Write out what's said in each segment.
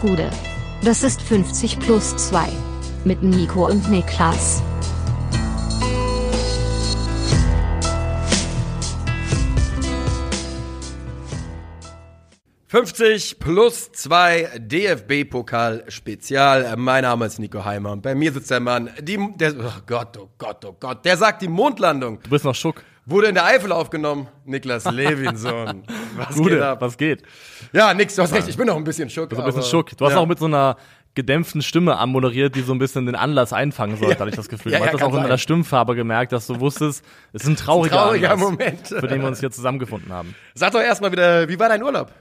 Gude. Das ist 50 plus 2. Mit Nico und Niklas. »50 plus 2 DFB-Pokal-Spezial. Mein Name ist Nico Heimer und bei mir sitzt der Mann, die, der, oh Gott, oh Gott, oh Gott, der sagt, die Mondlandung Du bist noch Schuck. Wurde in der Eifel aufgenommen. Niklas Levinson. Was geht Gude, ab? was geht? Ja, nix, du hast recht, ich bin noch ein bisschen schock. Du bist ein bisschen Schuck. Du hast ja. auch mit so einer gedämpften Stimme anmoderiert, die so ein bisschen den Anlass einfangen sollte, Ja. hatte ich das Gefühl. Ja, du hast ja, das kann auch in sein. deiner Stimmfarbe gemerkt, dass du wusstest, es ist ein trauriger, trauriger Anlass, Moment. für den wir uns hier zusammengefunden haben. Sag doch erstmal wieder, wie war dein Urlaub?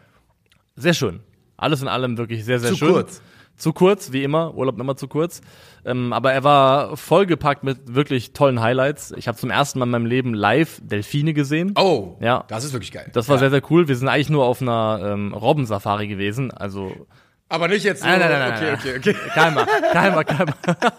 Sehr schön. Alles in allem wirklich sehr, sehr Zu schön. kurz. Zu kurz, wie immer. Urlaub immer zu kurz. Ähm, aber er war vollgepackt mit wirklich tollen Highlights. Ich habe zum ersten Mal in meinem Leben live Delfine gesehen. Oh, Ja. das ist wirklich geil. Das war ja. sehr, sehr cool. Wir sind eigentlich nur auf einer ähm, Robbensafari gewesen. Also Aber nicht jetzt so, Nein, nein, nein, okay, nein, okay, okay. Keimer, Keimer, Keimer.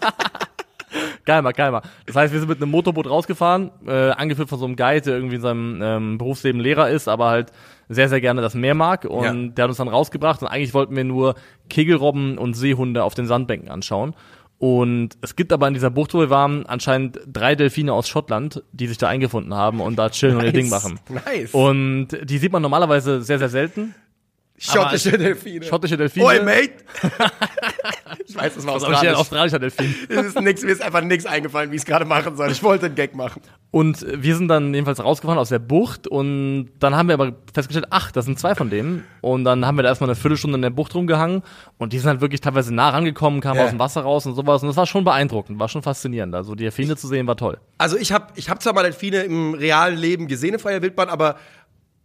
Keimer, Keimer. Das heißt, wir sind mit einem Motorboot rausgefahren, äh, angeführt von so einem Guide, der irgendwie in seinem ähm, Berufsleben Lehrer ist, aber halt sehr, sehr gerne das Meer mag. Und Ja. der hat uns dann rausgebracht und eigentlich wollten wir nur Kegelrobben und Seehunde auf den Sandbänken anschauen. Und es gibt aber in dieser Bucht, wo wir waren, anscheinend drei Delfine aus Schottland, die sich da eingefunden haben und da chillen und ihr Ding machen. Nice. Und die sieht man normalerweise sehr, sehr selten. Schottische Delfine. Schottische Delfine. Oi, mate. ich weiß, das war Was habe ich australisch. australischer Delfin. Es ist nix, mir ist einfach nix eingefallen, wie ich es gerade machen soll. Ich wollte einen Gag machen. Und wir sind dann jedenfalls rausgefahren aus der Bucht und dann haben wir aber festgestellt, ach, das sind zwei von denen. Und dann haben wir da erstmal eine Viertelstunde in der Bucht rumgehangen und die sind halt wirklich teilweise nah rangekommen, kamen Ja. aus dem Wasser raus und sowas. Und das war schon beeindruckend, war schon faszinierend. Also die Delfine zu sehen war toll. Also ich habe ich hab zwar mal Delfine im realen Leben gesehen in freier Wildbahn, aber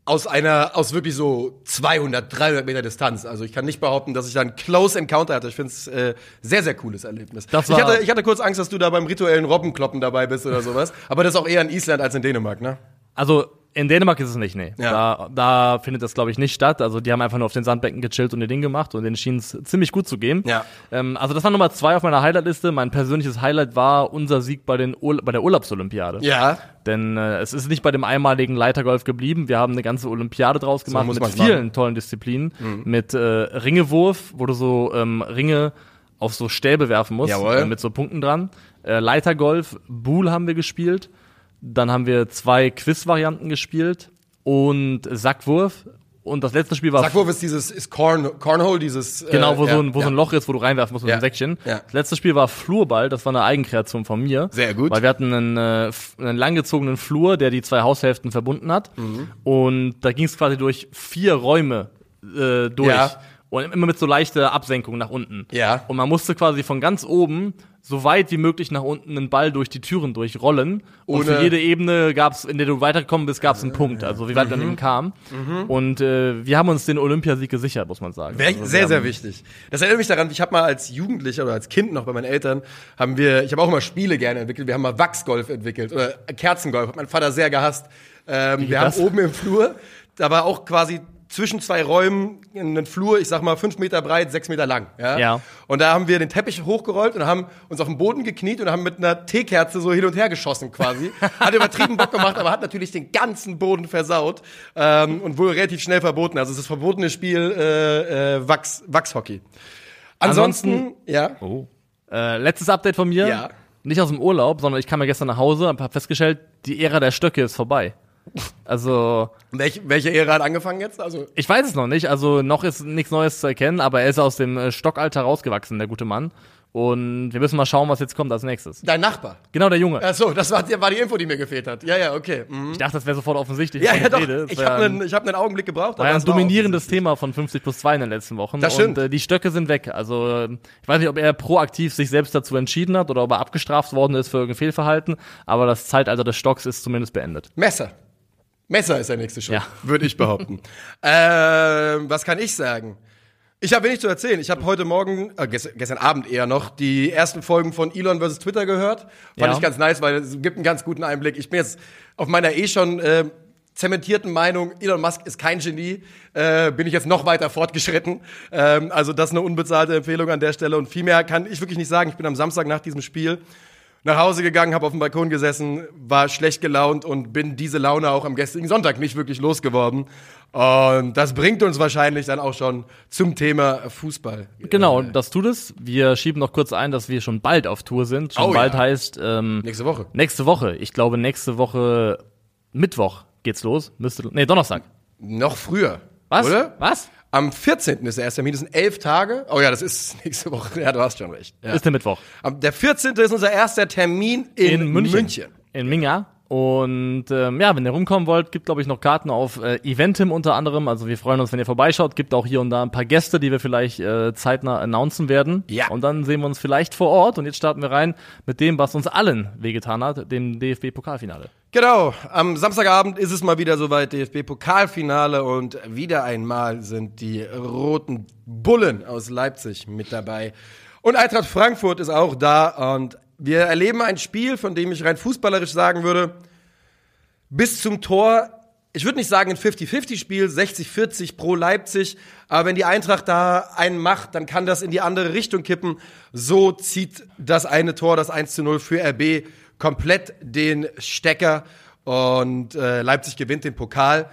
aus einer, aus wirklich so 200, 300 Meter Distanz. Also ich kann nicht behaupten, dass ich da einen Close Encounter hatte. Ich finde es äh, sehr, sehr cooles Erlebnis. Das ich, war- hatte, ich hatte kurz Angst, dass du da beim rituellen Robbenkloppen dabei bist oder sowas. Aber das ist auch eher in Island als in Dänemark, ne? Also in Dänemark ist es nicht, nee. Ja. Da, da findet das, glaube ich, nicht statt. Also die haben einfach nur auf den Sandbecken gechillt und ihr Ding gemacht und denen schien es ziemlich gut zu gehen. Ja. Ähm, also das war Nummer zwei auf meiner Highlight-Liste. Mein persönliches Highlight war unser Sieg bei, den Ur bei der Urlaubsolympiade. Ja. Denn äh, es ist nicht bei dem einmaligen Leitergolf geblieben. Wir haben eine ganze Olympiade draus gemacht muss mit vielen machen. Mhm. tollen Disziplinen. Mit äh, Ringewurf, wo du so ähm, Ringe auf so Stäbe werfen musst, äh, mit so Punkten dran. Äh, Leitergolf, Buhl haben wir gespielt. Dann haben wir zwei Quiz-Varianten gespielt und Sackwurf. Und das letzte Spiel war Sackwurf ist dieses, ist Corn, Cornhole, dieses. äh, Genau, wo, ja, so, ein, wo ja. so ein Loch ist, wo du reinwerfen musst mit Ja, einem Säckchen. ja. Das letzte Spiel war Flurball, das war eine Eigenkreation von mir. Sehr gut. Weil wir hatten einen, äh, einen langgezogenen Flur, der die zwei Haushälften verbunden hat. Mhm. Und da ging es quasi durch vier Räume äh, durch. Ja. Und immer mit so leichter Absenkung nach unten. Ja. Und man musste quasi von ganz oben so weit wie möglich nach unten einen Ball durch die Türen durchrollen. Und Ohne- für jede Ebene gab's, in der du weitergekommen bist, gab's einen Punkt. Also wie weit man Mhm. eben kam. Und äh, wir haben uns den Olympiasieg gesichert, muss man sagen. Sehr, Also sehr, sehr wichtig. Das erinnert mich daran, ich habe mal als Jugendlicher oder als Kind noch bei meinen Eltern, haben wir, ich habe auch immer Spiele gerne entwickelt, wir haben mal Wachsgolf entwickelt oder Kerzengolf, hat mein Vater sehr gehasst. Ähm, wir haben das? oben im Flur, da war auch quasi zwischen zwei Räumen einen Flur, ich sag mal fünf Meter breit, sechs Meter lang. Ja? Ja. Und da haben wir den Teppich hochgerollt und haben uns auf den Boden gekniet und haben mit einer Teekerze so hin und her geschossen quasi. Hat übertrieben Bock gemacht, aber hat natürlich den ganzen Boden versaut ähm, und wurde relativ schnell verboten. Also es ist das verbotene Spiel äh, äh, Wachs, Wachshockey. Ansonsten, Ansonsten- ja. Oh. Äh, letztes Update von mir. Ja. Nicht aus dem Urlaub, sondern ich kam ja gestern nach Hause und habe festgestellt, die Ära der Stöcke ist vorbei. Also, Welch, welche Ära hat angefangen jetzt? Also ich weiß es noch nicht. Also, noch ist nichts Neues zu erkennen, aber er ist aus dem äh, Stockalter rausgewachsen, der gute Mann. Und wir müssen mal schauen, was jetzt kommt als nächstes. dein Nachbar. Genau, der Junge. Ach so, das war, war die Info, die mir gefehlt hat. Ja, ja, okay. Mhm. Ich dachte, das wäre sofort offensichtlich. Ja, ja, doch. rede. Ich habe ein- einen, ich hab einen Augenblick gebraucht. war ein dominierendes Thema von 50 plus 2 in den letzten Wochen. Das stimmt. Und äh, die Stöcke sind weg. Also äh, ich weiß nicht, ob er proaktiv sich selbst dazu entschieden hat oder ob er abgestraft worden ist für irgendein Fehlverhalten, aber das Zeitalter des Stocks ist zumindest beendet. Messer. Messer ist der nächste Schritt, Ja. würde ich behaupten. ähm, was kann ich sagen? Ich habe wenig zu erzählen. Ich habe heute Morgen, äh, gestern, gestern Abend eher noch, die ersten Folgen von Elon vs. Twitter gehört. Fand Ja. ich ganz nice, weil es gibt einen ganz guten Einblick. Ich bin jetzt auf meiner eh schon äh, zementierten Meinung, Elon Musk ist kein Genie, äh, bin ich jetzt noch weiter fortgeschritten. Ähm, also das ist eine unbezahlte Empfehlung an der Stelle. Und viel mehr kann ich wirklich nicht sagen. Ich bin am Samstag nach diesem Spiel nach Hause gegangen, habe auf dem Balkon gesessen, war schlecht gelaunt und bin diese Laune auch am gestrigen Sonntag nicht wirklich losgeworden. Und das bringt uns wahrscheinlich dann auch schon zum Thema Fußball. Genau, das tut es. Wir schieben noch kurz ein, dass wir schon bald auf Tour sind. Schon Oh, bald ja. heißt ähm, Nächste Woche. nächste Woche. Ich glaube nächste Woche Mittwoch geht's los. Müsste nee Donnerstag. Noch früher. Was? Oder? Was? Am 14. ist der erste Termin, das sind elf Tage. Oh ja, das ist nächste Woche. Ja, du hast schon recht. Ja. Ist der Mittwoch. Am- Der 14. ist unser erster Termin in, in München. München. In Minga. Und ähm, ja, wenn ihr rumkommen wollt, gibt glaube ich noch Karten auf äh, Eventim unter anderem. Also wir freuen uns, wenn ihr vorbeischaut. Gibt auch hier und da ein paar Gäste, die wir vielleicht äh, zeitnah announcen werden. Ja. Und dann sehen wir uns vielleicht vor Ort. Und jetzt starten wir rein mit dem, was uns allen wehgetan hat, dem DFB-Pokalfinale. Genau, am Samstagabend ist es mal wieder soweit, DFB-Pokalfinale und wieder einmal sind die roten Bullen aus Leipzig mit dabei. Und Eintracht Frankfurt ist auch da und wir erleben ein Spiel, von dem ich rein fußballerisch sagen würde, bis zum Tor, ich würde nicht sagen ein 50-50-Spiel, 60-40 pro Leipzig, aber wenn die Eintracht da einen macht, dann kann das in die andere Richtung kippen. So zieht das eine Tor, das 1 zu 0 für RB, komplett den Stecker und äh, Leipzig gewinnt den Pokal.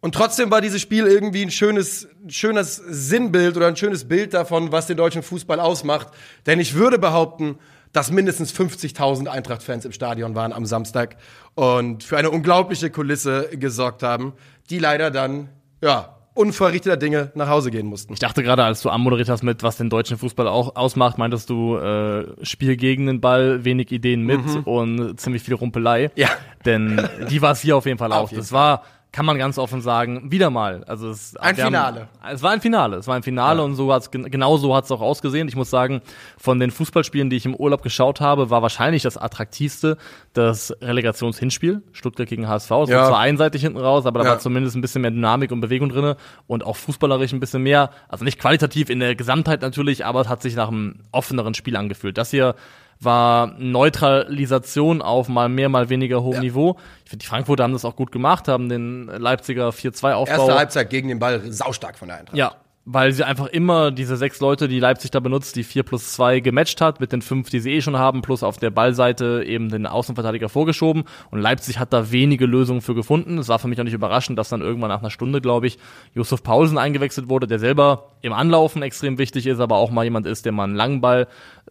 Und trotzdem war dieses Spiel irgendwie ein schönes, schönes Sinnbild oder ein schönes Bild davon, was den deutschen Fußball ausmacht. Denn ich würde behaupten, dass mindestens 50.000 Eintracht-Fans im Stadion waren am Samstag und für eine unglaubliche Kulisse gesorgt haben, die leider dann, ja, unverrichteter Dinge nach Hause gehen mussten. Ich dachte gerade, als du anmoderiert hast mit, was den deutschen Fußball auch ausmacht, meintest du äh, Spiel gegen den Ball, wenig Ideen mit und ziemlich viel Rumpelei. Mhm. Ja. Denn die war es hier auf jeden Fall auch. Auf jeden das war, kann man ganz offen sagen, wieder mal. Also es, Ein wir haben- Finale. es war ein Finale. Es war ein Finale und so hat's, gen- genau so hat es auch ausgesehen. Ich muss sagen, von den Fußballspielen, die ich im Urlaub geschaut habe, war wahrscheinlich das attraktivste das Relegationshinspiel. Stuttgart gegen HSV. Es Ja. war zwar einseitig hinten raus, aber da Ja. war zumindest ein bisschen mehr Dynamik und Bewegung drinne und auch fußballerisch ein bisschen mehr. Also nicht qualitativ in der Gesamtheit natürlich, aber es hat sich nach einem offeneren Spiel angefühlt. Das hier war Neutralisation auf mal mehr, mal weniger hohem Ja. Niveau. Ich finde, die Frankfurter haben das auch gut gemacht, haben den Leipziger 4-2-Aufbau. Erste Halbzeit gegen den Ball saustark von der Eintracht. Ja, weil sie einfach immer diese sechs Leute, die Leipzig da benutzt, die vier plus zwei gematcht hat, mit den fünf, die sie eh schon haben, plus auf der Ballseite eben den Außenverteidiger vorgeschoben. Und Leipzig hat da wenige Lösungen für gefunden. Es war für mich auch nicht überraschend, dass dann irgendwann nach einer Stunde, glaube ich, Josef Paulsen eingewechselt wurde, der selber im Anlaufen extrem wichtig ist, aber auch mal jemand ist, der mal einen langen Ball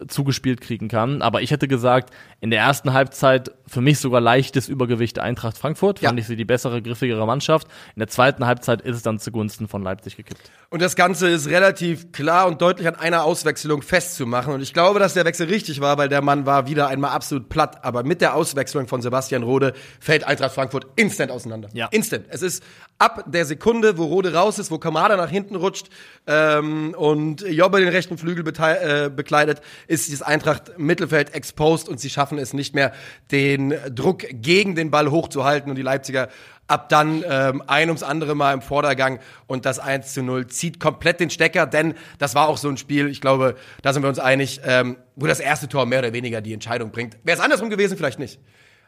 zugespielt kriegen kann. Aber ich hätte gesagt, in der ersten Halbzeit für mich sogar leichtes Übergewicht Eintracht Frankfurt. Fand Ja. ich sie die bessere, griffigere Mannschaft. In der zweiten Halbzeit ist es dann zugunsten von Leipzig gekippt. Und das Ganze ist relativ klar und deutlich an einer Auswechslung festzumachen. Und ich glaube, dass der Wechsel richtig war, weil der Mann war wieder einmal absolut platt. Aber mit der Auswechslung von Sebastian Rode fällt Eintracht Frankfurt instant auseinander. Ja. Instant. Es ist ab der Sekunde, wo Rode raus ist, wo Kamada nach hinten rutscht ähm, und Jobbe den rechten Flügel äh, bekleidet, ist dieses Eintracht Mittelfeld exposed und sie schaffen es nicht mehr, den Druck gegen den Ball hochzuhalten. Und die Leipziger ab dann ähm, ein ums andere Mal im Vordergang und das 1 zu 0 zieht komplett den Stecker, denn das war auch so ein Spiel, ich glaube, da sind wir uns einig, ähm, wo das erste Tor mehr oder weniger die Entscheidung bringt. Wäre es andersrum gewesen, vielleicht nicht.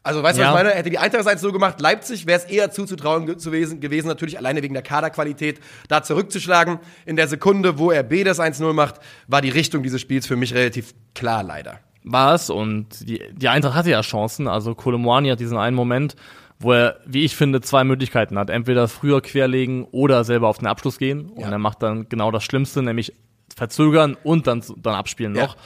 Also, weißt du, Ja. was ich meine? Hätte die Eintracht es so gemacht, Leipzig wäre es eher zuzutrauen ge- zu gewesen, gewesen, natürlich alleine wegen der Kaderqualität, da zurückzuschlagen. In der Sekunde, wo RB das 1-0 macht, war die Richtung dieses Spiels für mich relativ klar, leider. war es und die, die Eintracht hatte ja Chancen. Also Kolomoani hat diesen einen Moment, wo er, wie ich finde, zwei Möglichkeiten hat. Entweder früher querlegen oder selber auf den Abschluss gehen. Und Ja. er macht dann genau das Schlimmste, nämlich verzögern und dann, dann abspielen Ja. noch.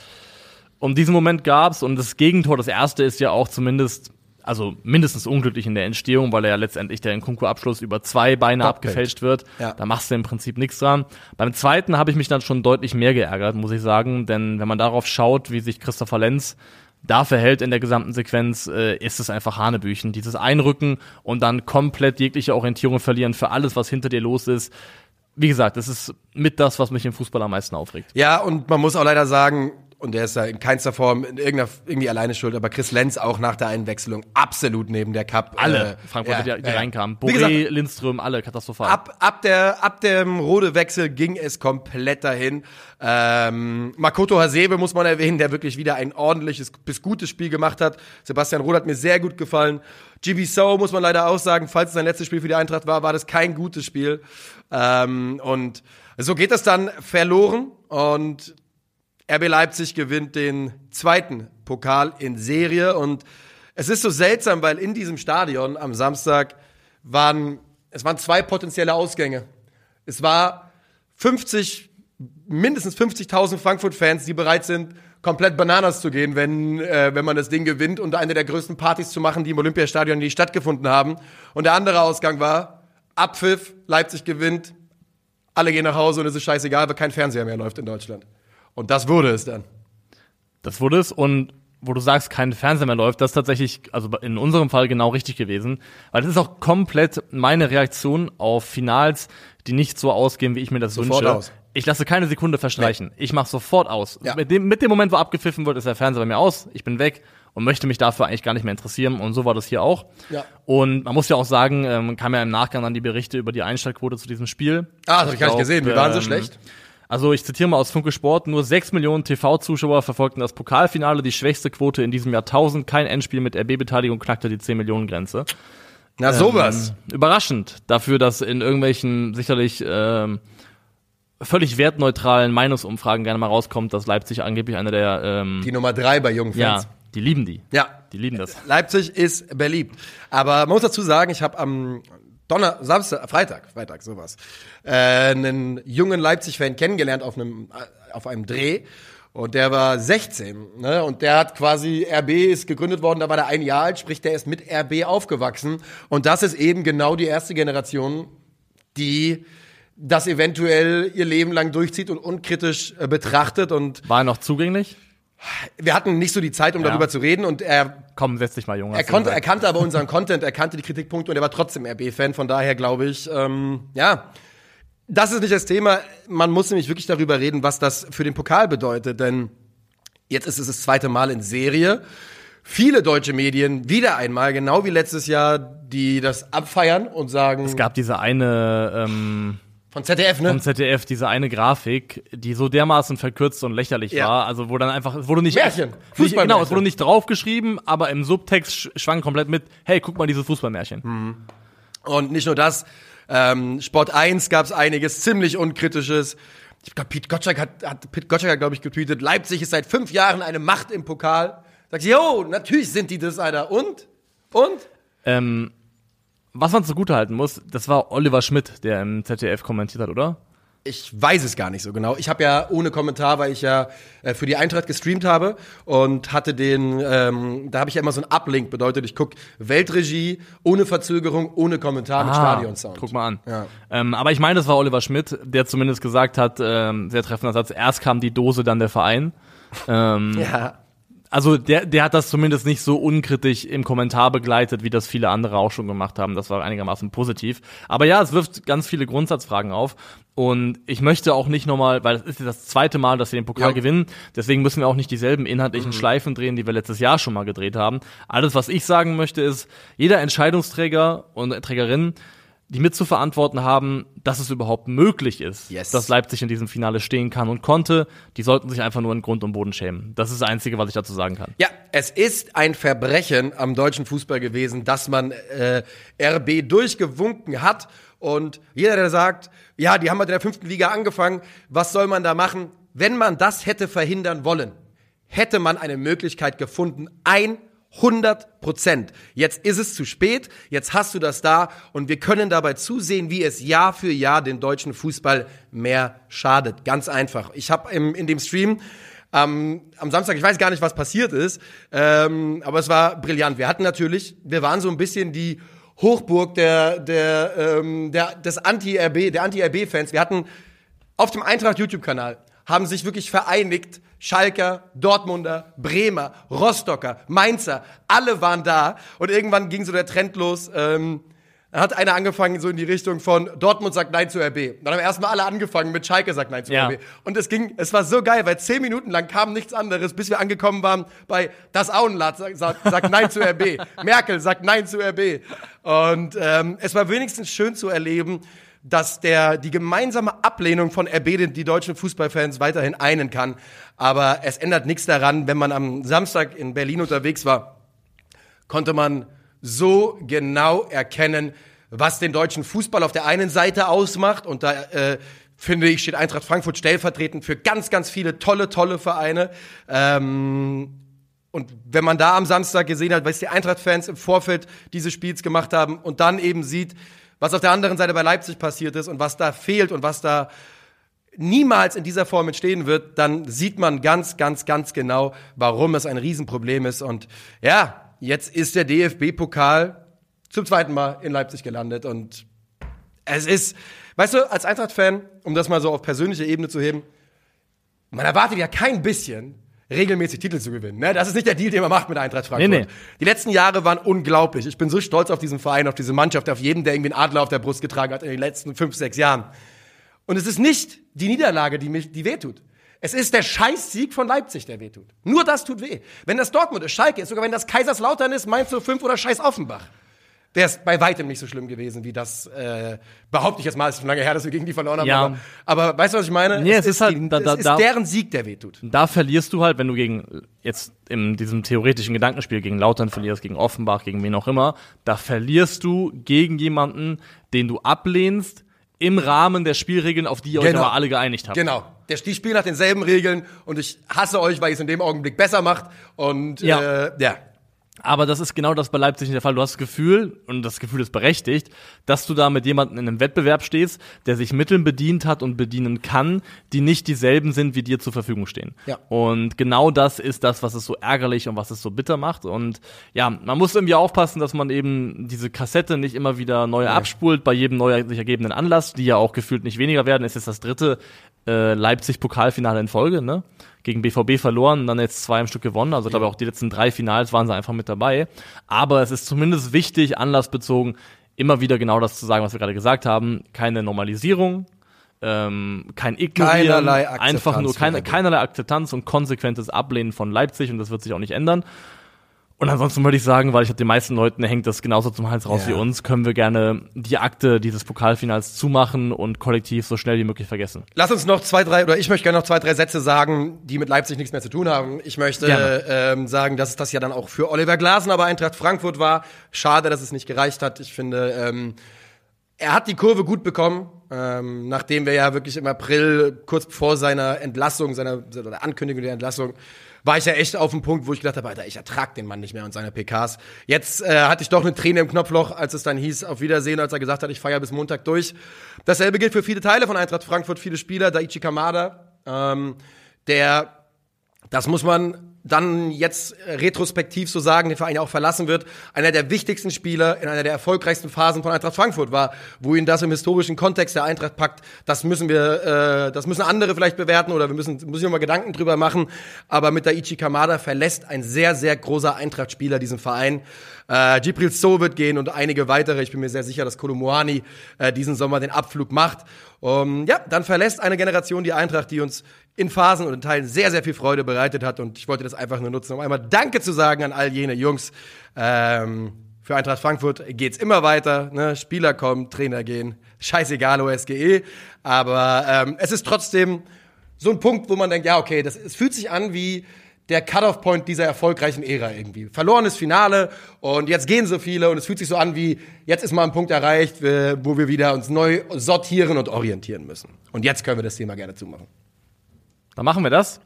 Um diesen Moment gab's und das Gegentor, das erste ist ja auch zumindest, also mindestens unglücklich in der Entstehung, weil er ja letztendlich der Nkunku-Abschluss über zwei Beine Doppelt. abgefälscht wird. Ja. Da machst du im Prinzip nichts dran. Beim zweiten habe ich mich dann schon deutlich mehr geärgert, muss ich sagen, denn wenn man darauf schaut, wie sich Christopher Lenz da verhält in der gesamten Sequenz, äh, ist es einfach Hanebüchen. Dieses Einrücken und dann komplett jegliche Orientierung verlieren für alles, was hinter dir los ist. Wie gesagt, das ist mit das, was mich im Fußball am meisten aufregt. Ja, und man muss auch leider sagen, und der ist da in keinster Form in irgendeiner, irgendwie alleine schuld, aber Chris Lenz auch nach der Einwechslung absolut neben der Cup. Alle äh, Frankfurter, ja, die, die ja, reinkamen. Wie gesagt, Boré, Lindström, alle katastrophal. Ab, ab, der, ab dem Rode-Wechsel ging es komplett dahin. Ähm, Makoto Hasebe muss man erwähnen, der wirklich wieder ein ordentliches bis gutes Spiel gemacht hat. Sebastian Rode hat mir sehr gut gefallen. GB So muss man leider auch sagen, falls es sein letztes Spiel für die Eintracht war, war das kein gutes Spiel. Ähm, und so geht es dann verloren und RB Leipzig gewinnt den zweiten Pokal in Serie und es ist so seltsam, weil in diesem Stadion am Samstag waren, es waren zwei potenzielle Ausgänge. Es war 50, mindestens 50.000 Frankfurt-Fans, die bereit sind, komplett Bananas zu gehen, wenn, äh, wenn man das Ding gewinnt und eine der größten Partys zu machen, die im Olympiastadion nie stattgefunden haben. Und der andere Ausgang war, Abpfiff, Leipzig gewinnt, alle gehen nach Hause und es ist scheißegal, weil kein Fernseher mehr läuft in Deutschland. Und das wurde es dann. Das wurde es und wo du sagst, kein Fernseher mehr läuft, das ist tatsächlich, also in unserem Fall genau richtig gewesen. Weil das ist auch komplett meine Reaktion auf Finals, die nicht so ausgehen, wie ich mir das Sofort wünsche. aus. Ich lasse keine Sekunde verstreichen. Ich mache sofort aus. Ja. Mit, dem, mit dem Moment, wo abgepfiffen wird, ist der Fernseher bei mir aus. Ich bin weg und möchte mich dafür eigentlich gar nicht mehr interessieren. Und so war das hier auch. Ja. Und man muss ja auch sagen, ähm, kam ja im Nachgang dann die Berichte über die Einschaltquote zu diesem Spiel. Ah, das habe ich gar nicht gesehen. Wie waren sie ähm, schlecht? Also ich zitiere mal aus Funke Sport, nur 6 Millionen TV-Zuschauer verfolgten das Pokalfinale, die schwächste Quote in diesem Jahrtausend. Kein Endspiel mit RB-Beteiligung knackte die 10 Millionen Grenze. Na, sowas. Ähm, überraschend dafür, dass in irgendwelchen sicherlich ähm, völlig wertneutralen Meinungsumfragen gerne mal rauskommt, dass Leipzig angeblich eine der ähm, Die Nummer drei bei jungen ja, Fans. die lieben die. Ja. Die lieben das. Leipzig ist beliebt. Aber man muss dazu sagen, ich habe am Donner, Samstag, Freitag, Freitag, sowas, äh, einen jungen Leipzig-Fan kennengelernt auf einem, äh, auf einem Dreh. Und der war 16, ne? Und der hat quasi, RB ist gegründet worden, da war der ein Jahr alt, sprich, der ist mit RB aufgewachsen. Und das ist eben genau die erste Generation, die das eventuell ihr Leben lang durchzieht und unkritisch äh, betrachtet. Und War er noch zugänglich? Wir hatten nicht so die Zeit, um Ja. darüber zu reden. Und er Komm, setz dich mal, Junge. er, konnte, er kannte aber unseren Content, er kannte die Kritikpunkte und er war trotzdem RB-Fan. Von daher glaube ich, ähm, ja, das ist nicht das Thema. Man muss nämlich wirklich darüber reden, was das für den Pokal bedeutet. Denn jetzt ist es das zweite Mal in Serie. Viele deutsche Medien wieder einmal, genau wie letztes Jahr, die das abfeiern und sagen, Es gab diese eine ähm, von ZDF, ne? vom ZDF, diese eine Grafik, die so dermaßen verkürzt und lächerlich Ja. war. Also wo dann einfach, es wurde nicht Märchen. Fußballmärchen. genau, es wurde nicht draufgeschrieben, aber im Subtext sch- schwang komplett mit, hey, guck mal dieses Fußballmärchen. Hm. Und nicht nur das, ähm, Sport 1 gab es einiges ziemlich unkritisches. Ich glaube, Pete Gottschalk hat, hat Pete Gottschalk hat, glaube ich, getweetet, Leipzig ist seit fünf Jahren eine Macht im Pokal. Sagt, jo, natürlich sind die das, Alter. Und? Und? Ähm, was man zugutehalten muss, das war Oliver Schmidt, der im ZDF kommentiert hat, oder? Ich weiß es gar nicht so genau. Ich habe ja ohne Kommentar, weil ich ja äh, für die Eintracht gestreamt habe und hatte den, ähm, da habe ich ja immer so einen Uplink, bedeutet, ich guck Weltregie ohne Verzögerung, ohne Kommentar mit Stadionsound. Ah, Guck mal an. Ja. Ähm, aber ich meine, das war Oliver Schmidt, der zumindest gesagt hat, ähm, sehr treffender Satz, erst kam die Dose, dann der Verein. Ähm, Ja. Also der, der hat das zumindest nicht so unkritisch im Kommentar begleitet, wie das viele andere auch schon gemacht haben. Das war einigermaßen positiv. Aber ja, es wirft ganz viele Grundsatzfragen auf. Und ich möchte auch nicht nochmal, weil es ist das zweite Mal, dass wir den Pokal Ja. gewinnen. Deswegen müssen wir auch nicht dieselben inhaltlichen Schleifen drehen, die wir letztes Jahr schon mal gedreht haben. Alles, was ich sagen möchte, ist, jeder Entscheidungsträger und Trägerin, die mitzuverantworten haben, dass es überhaupt möglich ist, Yes. dass Leipzig in diesem Finale stehen kann und konnte, die sollten sich einfach nur in Grund und Boden schämen. Das ist das Einzige, was ich dazu sagen kann. Ja, es ist ein Verbrechen am deutschen Fußball gewesen, dass man äh, RB durchgewunken hat. Und jeder, der sagt, ja, die haben halt in der fünften Liga angefangen, was soll man da machen? Wenn man das hätte verhindern wollen, hätte man eine Möglichkeit gefunden, 100 Prozent. Jetzt ist es zu spät, jetzt hast du das da und wir können dabei zusehen, wie es Jahr für Jahr den deutschen Fußball mehr schadet. Ganz einfach. Ich habe in dem Stream am, am Samstag, ich weiß gar nicht, was passiert ist, ähm, aber es war brillant. Wir hatten natürlich, wir waren so ein bisschen die Hochburg der, der, ähm, der, des Anti-RB, der Anti-RB-Fans. Wir hatten auf dem Eintracht YouTube-Kanal haben sich wirklich vereinigt. Schalker, Dortmunder, Bremer, Rostocker, Mainzer, alle waren da. Und irgendwann ging so der Trend los. Ähm, dann hat einer angefangen so in die Richtung von Dortmund sagt Nein zu RB. Dann haben erstmal alle angefangen mit Schalke sagt Nein zu Ja. RB. Und es ging, es war so geil, weil zehn Minuten lang kam nichts anderes, bis wir angekommen waren bei das Auenland sagt, sagt, Nein zu RB. Merkel sagt Nein zu RB. Und ähm, es war wenigstens schön zu erleben, dass der die gemeinsame Ablehnung von RB die deutschen Fußballfans weiterhin einen kann. Aber es ändert nichts daran, wenn man am Samstag in Berlin unterwegs war, konnte man so genau erkennen, was den deutschen Fußball auf der einen Seite ausmacht und da äh, finde ich, steht Eintracht Frankfurt stellvertretend für ganz, ganz viele tolle, tolle Vereine. Ähm, und wenn man da am Samstag gesehen hat, was die Eintracht-Fans im Vorfeld dieses Spiels gemacht haben und dann eben sieht, was auf der anderen Seite bei Leipzig passiert ist und was da fehlt und was da niemals in dieser Form entstehen wird, dann sieht man ganz, ganz, ganz genau, warum es ein Riesenproblem ist. Und ja, jetzt ist der DFB-Pokal zum zweiten Mal in Leipzig gelandet und es ist, weißt du, als Eintracht-Fan, um das mal so auf persönliche Ebene zu heben, man erwartet ja kein bisschen, regelmäßig Titel zu gewinnen. Ne? Das ist nicht der Deal, den man macht mit Eintracht Frankfurt. Nee, nee. Die letzten Jahre waren unglaublich. Ich bin so stolz auf diesen Verein, auf diese Mannschaft, auf jeden, der irgendwie einen Adler auf der Brust getragen hat in den letzten fünf, sechs Jahren. Und es ist nicht die Niederlage, die mich, die wehtut. Es ist der Scheißsieg von Leipzig, der wehtut. Nur das tut weh. Wenn das Dortmund ist, Schalke ist, sogar wenn das Kaiserslautern ist, du fünf oder Scheiß Offenbach wäre es bei weitem nicht so schlimm gewesen, wie das, äh, behaupte ich jetzt mal, es ist schon lange her, dass wir gegen die verloren haben. Ja. Aber, aber weißt du, was ich meine? Nee, es, es ist, halt, die, da, da, es ist da, deren Sieg, der wehtut. Da verlierst du halt, wenn du gegen, jetzt in diesem theoretischen Gedankenspiel gegen Lautern verlierst, gegen Offenbach, gegen wen auch immer, da verlierst du gegen jemanden, den du ablehnst, im Rahmen der Spielregeln, auf die ihr genau. euch aber alle geeinigt habt. Genau. Der, die spielen nach denselben Regeln und ich hasse euch, weil ihr es in dem Augenblick besser macht. Und ja. Äh, ja. Aber das ist genau das bei Leipzig nicht der Fall. Du hast das Gefühl, und das Gefühl ist berechtigt, dass du da mit jemandem in einem Wettbewerb stehst, der sich Mitteln bedient hat und bedienen kann, die nicht dieselben sind, wie dir zur Verfügung stehen. Ja. Und genau das ist das, was es so ärgerlich und was es so bitter macht. Und ja, man muss irgendwie aufpassen, dass man eben diese Kassette nicht immer wieder neu ja. abspult bei jedem neu sich ergebenden Anlass, die ja auch gefühlt nicht weniger werden. Es ist das dritte äh, Leipzig-Pokalfinale in Folge, ne? Gegen BVB verloren, dann jetzt zwei im Stück gewonnen. Also ich glaube auch die letzten drei Finals waren sie einfach mit dabei. Aber es ist zumindest wichtig, anlassbezogen, immer wieder genau das zu sagen, was wir gerade gesagt haben. Keine Normalisierung, ähm, kein Ignorieren, einfach nur keine, keinerlei Akzeptanz und konsequentes Ablehnen von Leipzig und das wird sich auch nicht ändern. Und ansonsten würde ich sagen, weil ich den meisten Leuten hängt das genauso zum Hals raus ja. wie uns, können wir gerne die Akte dieses Pokalfinals zumachen und kollektiv so schnell wie möglich vergessen. Lass uns noch zwei, drei, oder ich möchte gerne noch zwei, drei Sätze sagen, die mit Leipzig nichts mehr zu tun haben. Ich möchte ähm, sagen, dass es das ja dann auch für Oliver Glasen, aber Eintracht Frankfurt war. Schade, dass es nicht gereicht hat. Ich finde, ähm, er hat die Kurve gut bekommen, ähm, nachdem wir ja wirklich im April, kurz vor seiner Entlassung, seiner, seiner Ankündigung der Entlassung, war ich ja echt auf dem Punkt, wo ich gedacht habe, Alter, ich ertrag den Mann nicht mehr und seine PKs. Jetzt äh, hatte ich doch eine Träne im Knopfloch, als es dann hieß, auf Wiedersehen, als er gesagt hat, ich feiere bis Montag durch. Dasselbe gilt für viele Teile von Eintracht Frankfurt, viele Spieler, Daichi Kamada, ähm, der, das muss man dann jetzt retrospektiv so sagen, den Verein auch verlassen wird, einer der wichtigsten Spieler in einer der erfolgreichsten Phasen von Eintracht Frankfurt war, wo ihn das im historischen Kontext der Eintracht packt, das müssen wir, äh, das müssen andere vielleicht bewerten oder wir müssen, müssen wir mal Gedanken drüber machen. Aber mit Daichi Kamada verlässt ein sehr, sehr großer Eintracht-Spieler diesen Verein. Äh, Gibril So wird gehen und einige weitere. Ich bin mir sehr sicher, dass Kolomoani äh, diesen Sommer den Abflug macht. Um, ja, dann verlässt eine Generation die Eintracht, die uns in Phasen und in Teilen sehr, sehr viel Freude bereitet hat. Und ich wollte das einfach nur nutzen, um einmal Danke zu sagen an all jene Jungs. Ähm, für Eintracht Frankfurt geht's immer weiter. Ne? Spieler kommen, Trainer gehen. Scheißegal, OSGE. Aber ähm, es ist trotzdem so ein Punkt, wo man denkt, ja, okay, das, es fühlt sich an wie der Cut-off-Point dieser erfolgreichen Ära irgendwie. Verlorenes Finale und jetzt gehen so viele und es fühlt sich so an wie, jetzt ist mal ein Punkt erreicht, wo wir wieder uns neu sortieren und orientieren müssen. Und jetzt können wir das Thema gerne zumachen. Dann machen wir das.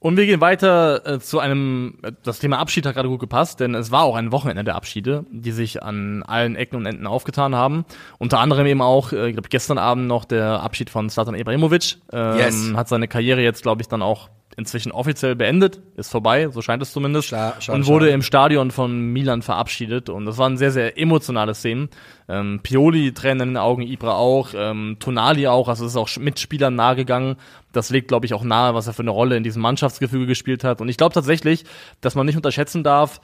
Und wir gehen weiter äh, zu einem, das Thema Abschied hat gerade gut gepasst, denn es war auch ein Wochenende der Abschiede, die sich an allen Ecken und Enden aufgetan haben. Unter anderem eben auch, äh, ich glaube gestern Abend noch der Abschied von Slatan Ibrahimovic. Ähm, yes. Hat seine Karriere jetzt, glaube ich, dann auch inzwischen offiziell beendet, ist vorbei, so scheint es zumindest. Schla und wurde im Stadion von Milan verabschiedet. Und das waren sehr, sehr emotionale Szenen. Ähm, Pioli, Tränen in den Augen, Ibra auch, ähm, Tonali auch, also es ist auch Mitspielern nahegegangen. Das legt, glaube ich, auch nahe, was er für eine Rolle in diesem Mannschaftsgefüge gespielt hat. Und ich glaube tatsächlich, dass man nicht unterschätzen darf,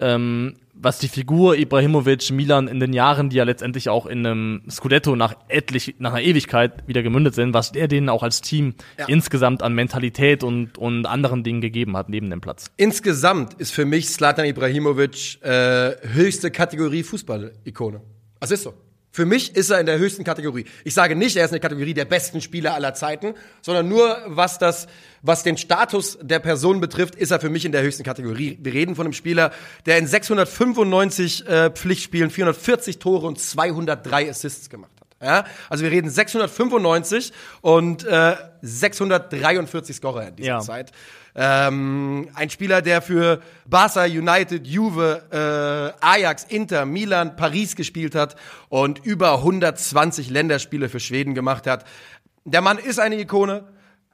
ähm, was die Figur Ibrahimovic Milan in den Jahren, die ja letztendlich auch in einem Scudetto nach etlich, nach einer Ewigkeit wieder gemündet sind, was der denen auch als Team ja. insgesamt an Mentalität und, und anderen Dingen gegeben hat neben dem Platz. Insgesamt ist für mich Slatan Ibrahimovic äh, höchste Kategorie Fußball-Ikone. Das ist so. Für mich ist er in der höchsten Kategorie. Ich sage nicht, er ist in der Kategorie der besten Spieler aller Zeiten, sondern nur was das, was den Status der Person betrifft, ist er für mich in der höchsten Kategorie. Wir reden von einem Spieler, der in 695 äh, Pflichtspielen 440 Tore und 203 Assists gemacht hat. Ja? Also wir reden 695 und äh, 643 Scorer in dieser Ja. Zeit. Ähm, ein Spieler, der für Barca, United, Juve, äh, Ajax, Inter, Milan, Paris gespielt hat und über 120 Länderspiele für Schweden gemacht hat. Der Mann ist eine Ikone.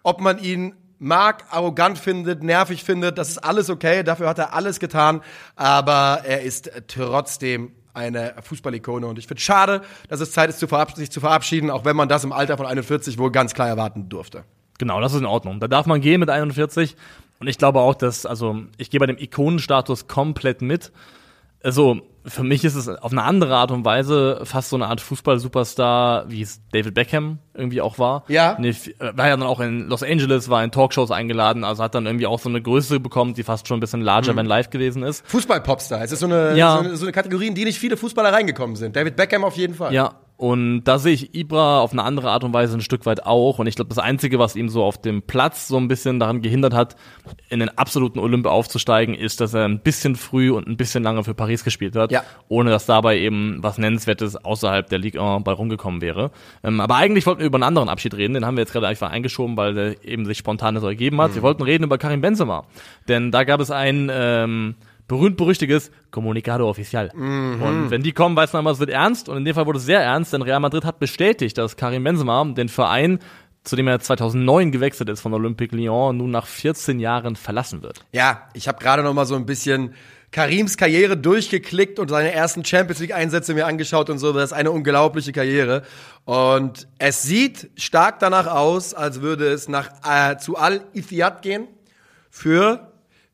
Ob man ihn mag, arrogant findet, nervig findet, das ist alles okay. Dafür hat er alles getan. Aber er ist trotzdem eine Fußballikone. Und ich finde schade, dass es Zeit ist, sich zu verabschieden, auch wenn man das im Alter von 41 wohl ganz klar erwarten durfte. Genau, das ist in Ordnung. Da darf man gehen mit 41. Und ich glaube auch, dass, also, ich gehe bei dem Ikonenstatus komplett mit. Also, für mich ist es auf eine andere Art und Weise fast so eine Art Fußball-Superstar, wie es David Beckham irgendwie auch war. Ja. Nee, äh, war ja dann auch in Los Angeles, war in Talkshows eingeladen, also hat dann irgendwie auch so eine Größe bekommen, die fast schon ein bisschen larger than life gewesen ist. Fußball-Popstar. Es ist so eine, Ja. so, eine, so eine Kategorie, in die nicht viele Fußballer reingekommen sind. David Beckham auf jeden Fall. Ja, und da sehe ich Ibra auf eine andere Art und Weise ein Stück weit auch. Und ich glaube, das Einzige, was ihm so auf dem Platz so ein bisschen daran gehindert hat, in den absoluten Olymp aufzusteigen, ist, dass er ein bisschen früh und ein bisschen lange für Paris gespielt hat, Ja. ohne dass dabei eben was Nennenswertes außerhalb der Ligue 1 bei rumgekommen wäre. Ähm, aber eigentlich wollten wir über einen anderen Abschied reden, den haben wir jetzt gerade einfach eingeschoben, weil der eben sich spontan so ergeben hat. Wir wollten reden über Karim Benzema, denn da gab es ein ähm, berühmt-berüchtiges Comunicado Oficial. Und wenn die kommen, weiß man immer, es wird ernst. Und in dem Fall wurde es sehr ernst, denn Real Madrid hat bestätigt, dass Karim Benzema den Verein, zu dem er 2009 gewechselt ist von Olympique Lyon, nun nach 14 Jahren verlassen wird. Ja, ich habe gerade noch mal so ein bisschen Karims Karriere durchgeklickt und seine ersten Champions League Einsätze mir angeschaut und so. Das ist eine unglaubliche Karriere und es sieht stark danach aus, als würde es nach äh, zu Al Ittihad gehen für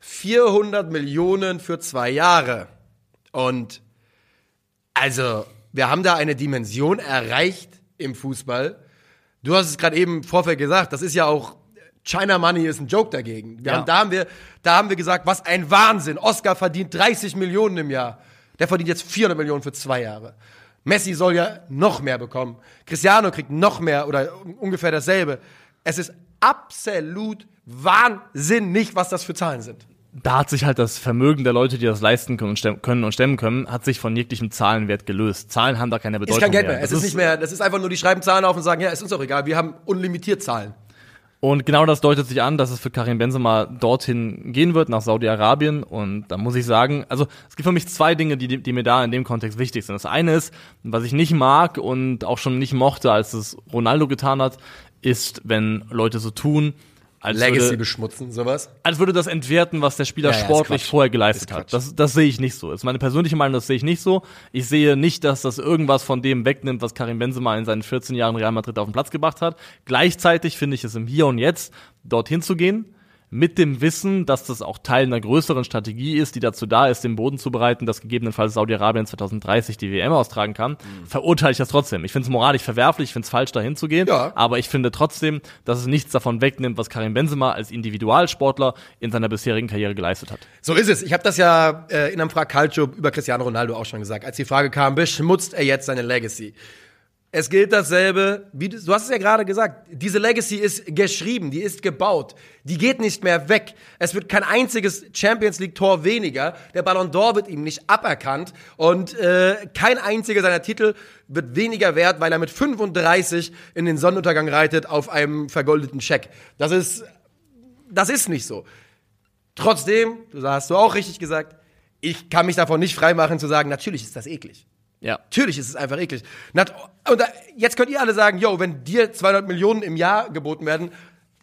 400 Millionen für zwei Jahre. Und also, wir haben da eine Dimension erreicht im Fußball. Du hast es gerade eben im Vorfeld gesagt, das ist ja auch China Money ist ein Joke dagegen. Wir Ja. haben, da, haben wir, da haben wir gesagt, was ein Wahnsinn. Oscar verdient 30 Millionen im Jahr. Der verdient jetzt 400 Millionen für zwei Jahre. Messi soll ja noch mehr bekommen. Cristiano kriegt noch mehr oder ungefähr dasselbe. Es ist absolut wahnsinnig, was das für Zahlen sind. Da hat sich halt das Vermögen der Leute, die das leisten können und stemmen können, und stemmen können hat sich von jeglichem Zahlenwert gelöst. Zahlen haben da keine Bedeutung Ist kein Geld mehr. mehr. Es Das ist nicht mehr, das ist einfach nur, die schreiben Zahlen auf und sagen, ja, ist uns auch egal, wir haben unlimitiert Zahlen. Und genau das deutet sich an, dass es für Karim Benzema dorthin gehen wird, nach Saudi-Arabien. Und da muss ich sagen, also es gibt für mich zwei Dinge, die, die mir da in dem Kontext wichtig sind. Das eine ist, was ich nicht mag und auch schon nicht mochte, als es Ronaldo getan hat, ist, wenn Leute so tun, als Legacy würde, beschmutzen, sowas. als würde das entwerten, was der Spieler Ja, ja, sportlich vorher geleistet Ist hat. Das, das sehe ich nicht so. Das ist meine persönliche Meinung, das sehe ich nicht so. Ich sehe nicht, dass das irgendwas von dem wegnimmt, was Karim Benzema in seinen 14 Jahren Real Madrid auf den Platz gebracht hat. Gleichzeitig finde ich es im Hier und Jetzt, dorthin zu gehen, mit dem Wissen, dass das auch Teil einer größeren Strategie ist, die dazu da ist, den Boden zu bereiten, dass gegebenenfalls Saudi-Arabien 2030 die WM austragen kann, Mhm. verurteile ich das trotzdem. Ich finde es moralisch verwerflich, ich finde es falsch, dahin zu gehen, Ja. aber ich finde trotzdem, dass es nichts davon wegnimmt, was Karim Benzema als Individualsportler in seiner bisherigen Karriere geleistet hat. So ist es. Ich habe das ja äh, in einem Frag Calcio über Cristiano Ronaldo auch schon gesagt, als die Frage kam, beschmutzt er jetzt seine Legacy? Es gilt dasselbe, wie du, du hast es ja gerade gesagt, diese Legacy ist geschrieben, die ist gebaut, die geht nicht mehr weg. Es wird kein einziges Champions League Tor weniger, der Ballon d'Or wird ihm nicht aberkannt und äh, kein einziger seiner Titel wird weniger wert, weil er mit 35 in den Sonnenuntergang reitet auf einem vergoldeten Scheck. Das ist, das ist nicht so. Trotzdem, du hast du auch richtig gesagt, ich kann mich davon nicht freimachen zu sagen, natürlich ist das eklig. Ja. Natürlich ist es einfach eklig. Und jetzt könnt ihr alle sagen, yo, wenn dir 200 Millionen im Jahr geboten werden,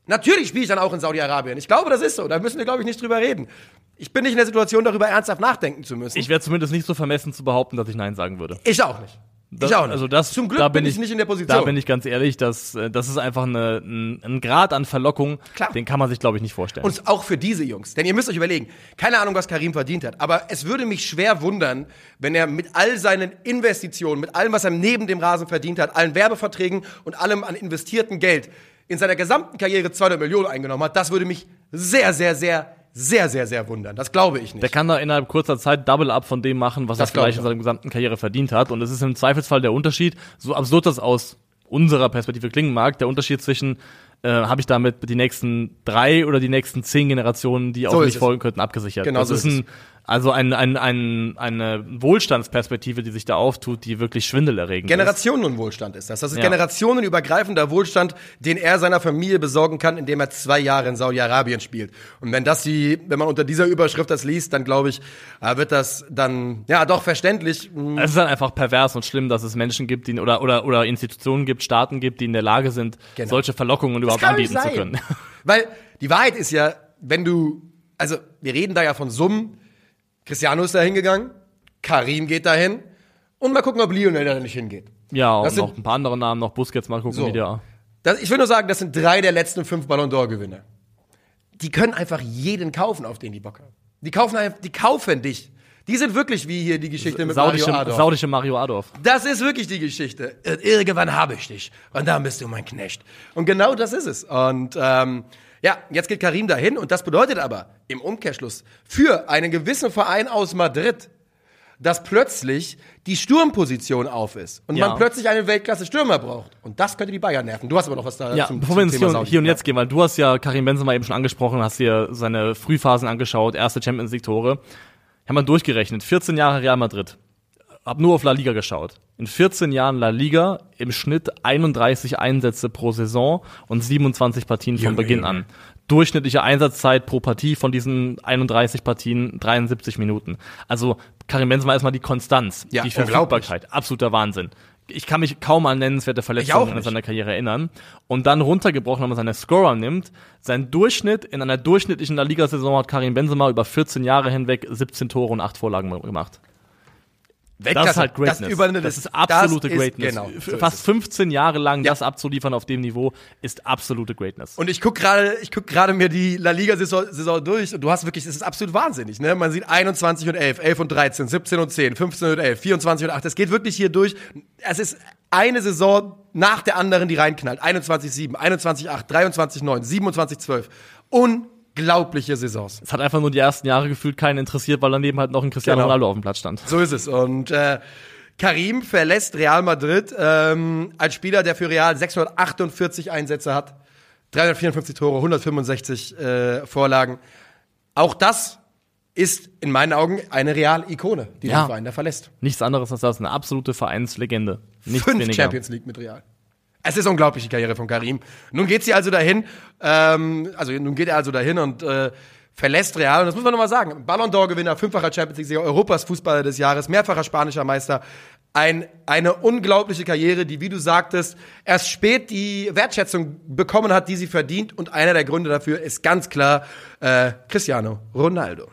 natürlich spiele ich dann auch in Saudi-Arabien. Ich glaube, das ist so. Da müssen wir, glaube ich, nicht drüber reden. Ich bin nicht in der Situation, darüber ernsthaft nachdenken zu müssen. Ich wäre zumindest nicht so vermessen zu behaupten, dass ich Nein sagen würde. ich auch nicht. Das, ich auch nicht. Also das, Zum Glück da bin ich nicht in der Position. Da bin ich ganz ehrlich, dass, äh, das ist einfach eine, ein, ein Grad an Verlockung, Klar. den kann man sich, glaube ich, nicht vorstellen. Und auch für diese Jungs. Denn ihr müsst euch überlegen, keine Ahnung, was Karim verdient hat, aber es würde mich schwer wundern, wenn er mit all seinen Investitionen, mit allem, was er neben dem Rasen verdient hat, allen Werbeverträgen und allem an investiertem Geld in seiner gesamten Karriere 200 Millionen eingenommen hat. Das würde mich sehr, sehr, sehr, sehr, sehr, sehr wundern. Das glaube ich der nicht. kann da innerhalb kurzer Zeit Double Up von dem machen, was Das er vielleicht ich in seiner gesamten Karriere verdient hat. Und es ist im Zweifelsfall der Unterschied, so absurd das aus unserer Perspektive klingen mag, der Unterschied zwischen äh, habe ich damit die nächsten drei oder die nächsten zehn Generationen, die auf So ist mich folgen könnten, abgesichert. Genau das so ist ist ein, Also ein, ein, ein, eine Wohlstandsperspektive, die sich da auftut, die wirklich schwindelerregend ist. Generationenwohlstand ist das. Das ist Ja. generationenübergreifender Wohlstand, den er seiner Familie besorgen kann, indem er zwei Jahre in Saudi-Arabien spielt. Und wenn das die, wenn man unter dieser Überschrift das liest, dann glaube ich, äh, wird das dann, ja, doch verständlich. Mm, Es ist dann einfach pervers und schlimm, dass es Menschen gibt, die, oder, oder, oder Institutionen gibt, Staaten gibt, die in der Lage sind, Genau. solche Verlockungen überhaupt anbieten zu können. Weil die Wahrheit ist ja, wenn du, also wir reden da ja von Summen. Cristiano ist da hingegangen, Karim geht dahin und mal gucken, ob Lionel da nicht hingeht. Ja, und sind- noch ein paar andere Namen, noch Busquets, mal gucken, So. wie der. Das, ich will nur sagen, das sind drei der letzten fünf Ballon d'Or-Gewinner. Die können einfach jeden kaufen, auf den die Bock haben. Die kaufen, die kaufen dich. Die sind wirklich wie hier die Geschichte mit Saudische, Mario Adorf. saudische Mario Adorf. Das ist wirklich die Geschichte. Irgendwann habe ich dich. Und dann bist du mein Knecht. Und genau das ist es. Und ähm, ja, jetzt geht Karim dahin. Und das bedeutet aber im Umkehrschluss für einen gewissen Verein aus Madrid, dass plötzlich die Sturmposition auf ist. Und Ja. man plötzlich einen Weltklasse-Stürmer braucht. Und das könnte die Bayern nerven. Du hast aber noch was da Ja, zum, bevor wir ins Thema hier und, hier und jetzt gehen, weil du hast ja Karim Benzema eben schon angesprochen, hast dir seine Frühphasen angeschaut, erste Champions League Tore. Haben wir durchgerechnet, 14 Jahre Real Madrid. Hab nur auf La Liga geschaut. In 14 Jahren La Liga im Schnitt 31 Einsätze pro Saison und 27 Partien von Beginn an. Durchschnittliche Einsatzzeit pro Partie von diesen 31 Partien 73 Minuten. Also Karim Benzema ist mal die Konstanz, Ja, die. Verfügbarkeit, absoluter Wahnsinn. Ich kann mich kaum an nennenswerte Verletzungen in seiner Karriere erinnern. Und dann runtergebrochen, wenn man seine Scorer nimmt, sein Durchschnitt in einer durchschnittlichen La Liga-Saison hat Karim Benzema über 14 Jahre hinweg 17 Tore und 8 Vorlagen gemacht. Das Weltklasse. ist halt Greatness. Das, das ist absolute das ist- Greatness. Genau. F- so ist Fast es. 15 Jahre lang Ja. das abzuliefern auf dem Niveau ist absolute Greatness. Und ich guck gerade, ich guck gerade mir die La Liga Saison, Saison durch und du hast wirklich, es ist absolut wahnsinnig, ne? Man sieht 21 und 11, 11 und 13, 17 und 10, 15 und 11, 24 und 8. Es geht wirklich hier durch. Es ist eine Saison nach der anderen, die reinknallt. 21 7, 21 8, 23 9, 27 12. Unglaubliche Saisons. es hat einfach nur die ersten Jahre gefühlt keinen interessiert, weil daneben halt noch ein Cristiano Genau. Ronaldo auf dem Platz stand. So ist es. Und äh, Karim verlässt Real Madrid ähm, als Spieler, der für Real 648 Einsätze hat, 354 Tore, 165 äh, Vorlagen. Auch das ist in meinen Augen eine Real-Ikone, die Ja. den Verein da verlässt. Nichts anderes als das, eine absolute Vereinslegende. Nichts Fünf weniger. Champions League mit Real. Es ist unglaublich, die Karriere von Karim. Nun geht sie also dahin, ähm, also nun geht er also dahin und äh, verlässt Real. Und das muss man nochmal sagen. Ballon d'Or-Gewinner, fünffacher Champions League-Sieger, Europas Fußballer des Jahres, mehrfacher spanischer Meister. Ein, eine unglaubliche Karriere, die, wie du sagtest, erst spät die Wertschätzung bekommen hat, die sie verdient. Und einer der Gründe dafür ist ganz klar äh, Cristiano Ronaldo.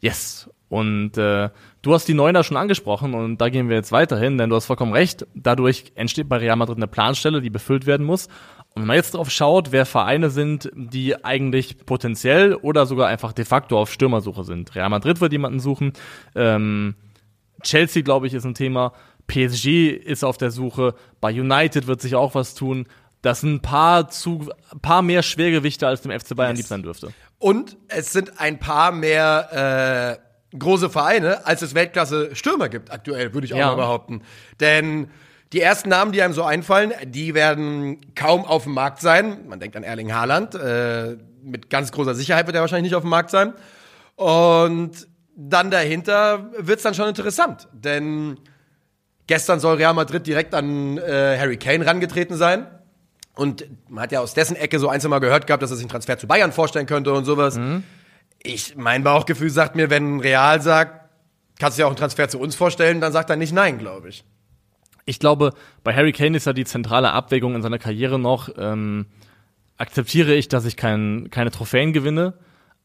Yes. Und äh, du hast die Neuner schon angesprochen und da gehen wir jetzt weiterhin, denn du hast vollkommen recht. Dadurch entsteht bei Real Madrid eine Planstelle, die befüllt werden muss. Und wenn man jetzt drauf schaut, wer Vereine sind, die eigentlich potenziell oder sogar einfach de facto auf Stürmersuche sind. Real Madrid wird jemanden suchen. Ähm, Chelsea, glaube ich, ist ein Thema. PSG ist auf der Suche. Bei United wird sich auch was tun. Das sind ein paar, zu, ein paar mehr Schwergewichte, als dem FC Bayern Yes. lieb sein dürfte. Und es sind ein paar mehr äh, große Vereine, als es Weltklasse-Stürmer gibt aktuell, würde ich auch Ja. mal behaupten. Denn die ersten Namen, die einem so einfallen, die werden kaum auf dem Markt sein. Man denkt an Erling Haaland. Äh, mit ganz großer Sicherheit wird er wahrscheinlich nicht auf dem Markt sein. Und dann dahinter wird's dann schon interessant. Denn gestern soll Real Madrid direkt an äh, Harry Kane rangetreten sein. Und man hat ja aus dessen Ecke so ein, zwei Mal gehört gehabt, dass er sich einen Transfer zu Bayern vorstellen könnte und sowas. Ich, mein Bauchgefühl sagt mir, wenn Real sagt, kannst du dir auch einen Transfer zu uns vorstellen, dann sagt er nicht nein, glaube ich. ich glaube, bei Harry Kane ist ja die zentrale Abwägung in seiner Karriere noch, ähm, akzeptiere ich, dass ich kein, keine Trophäen gewinne,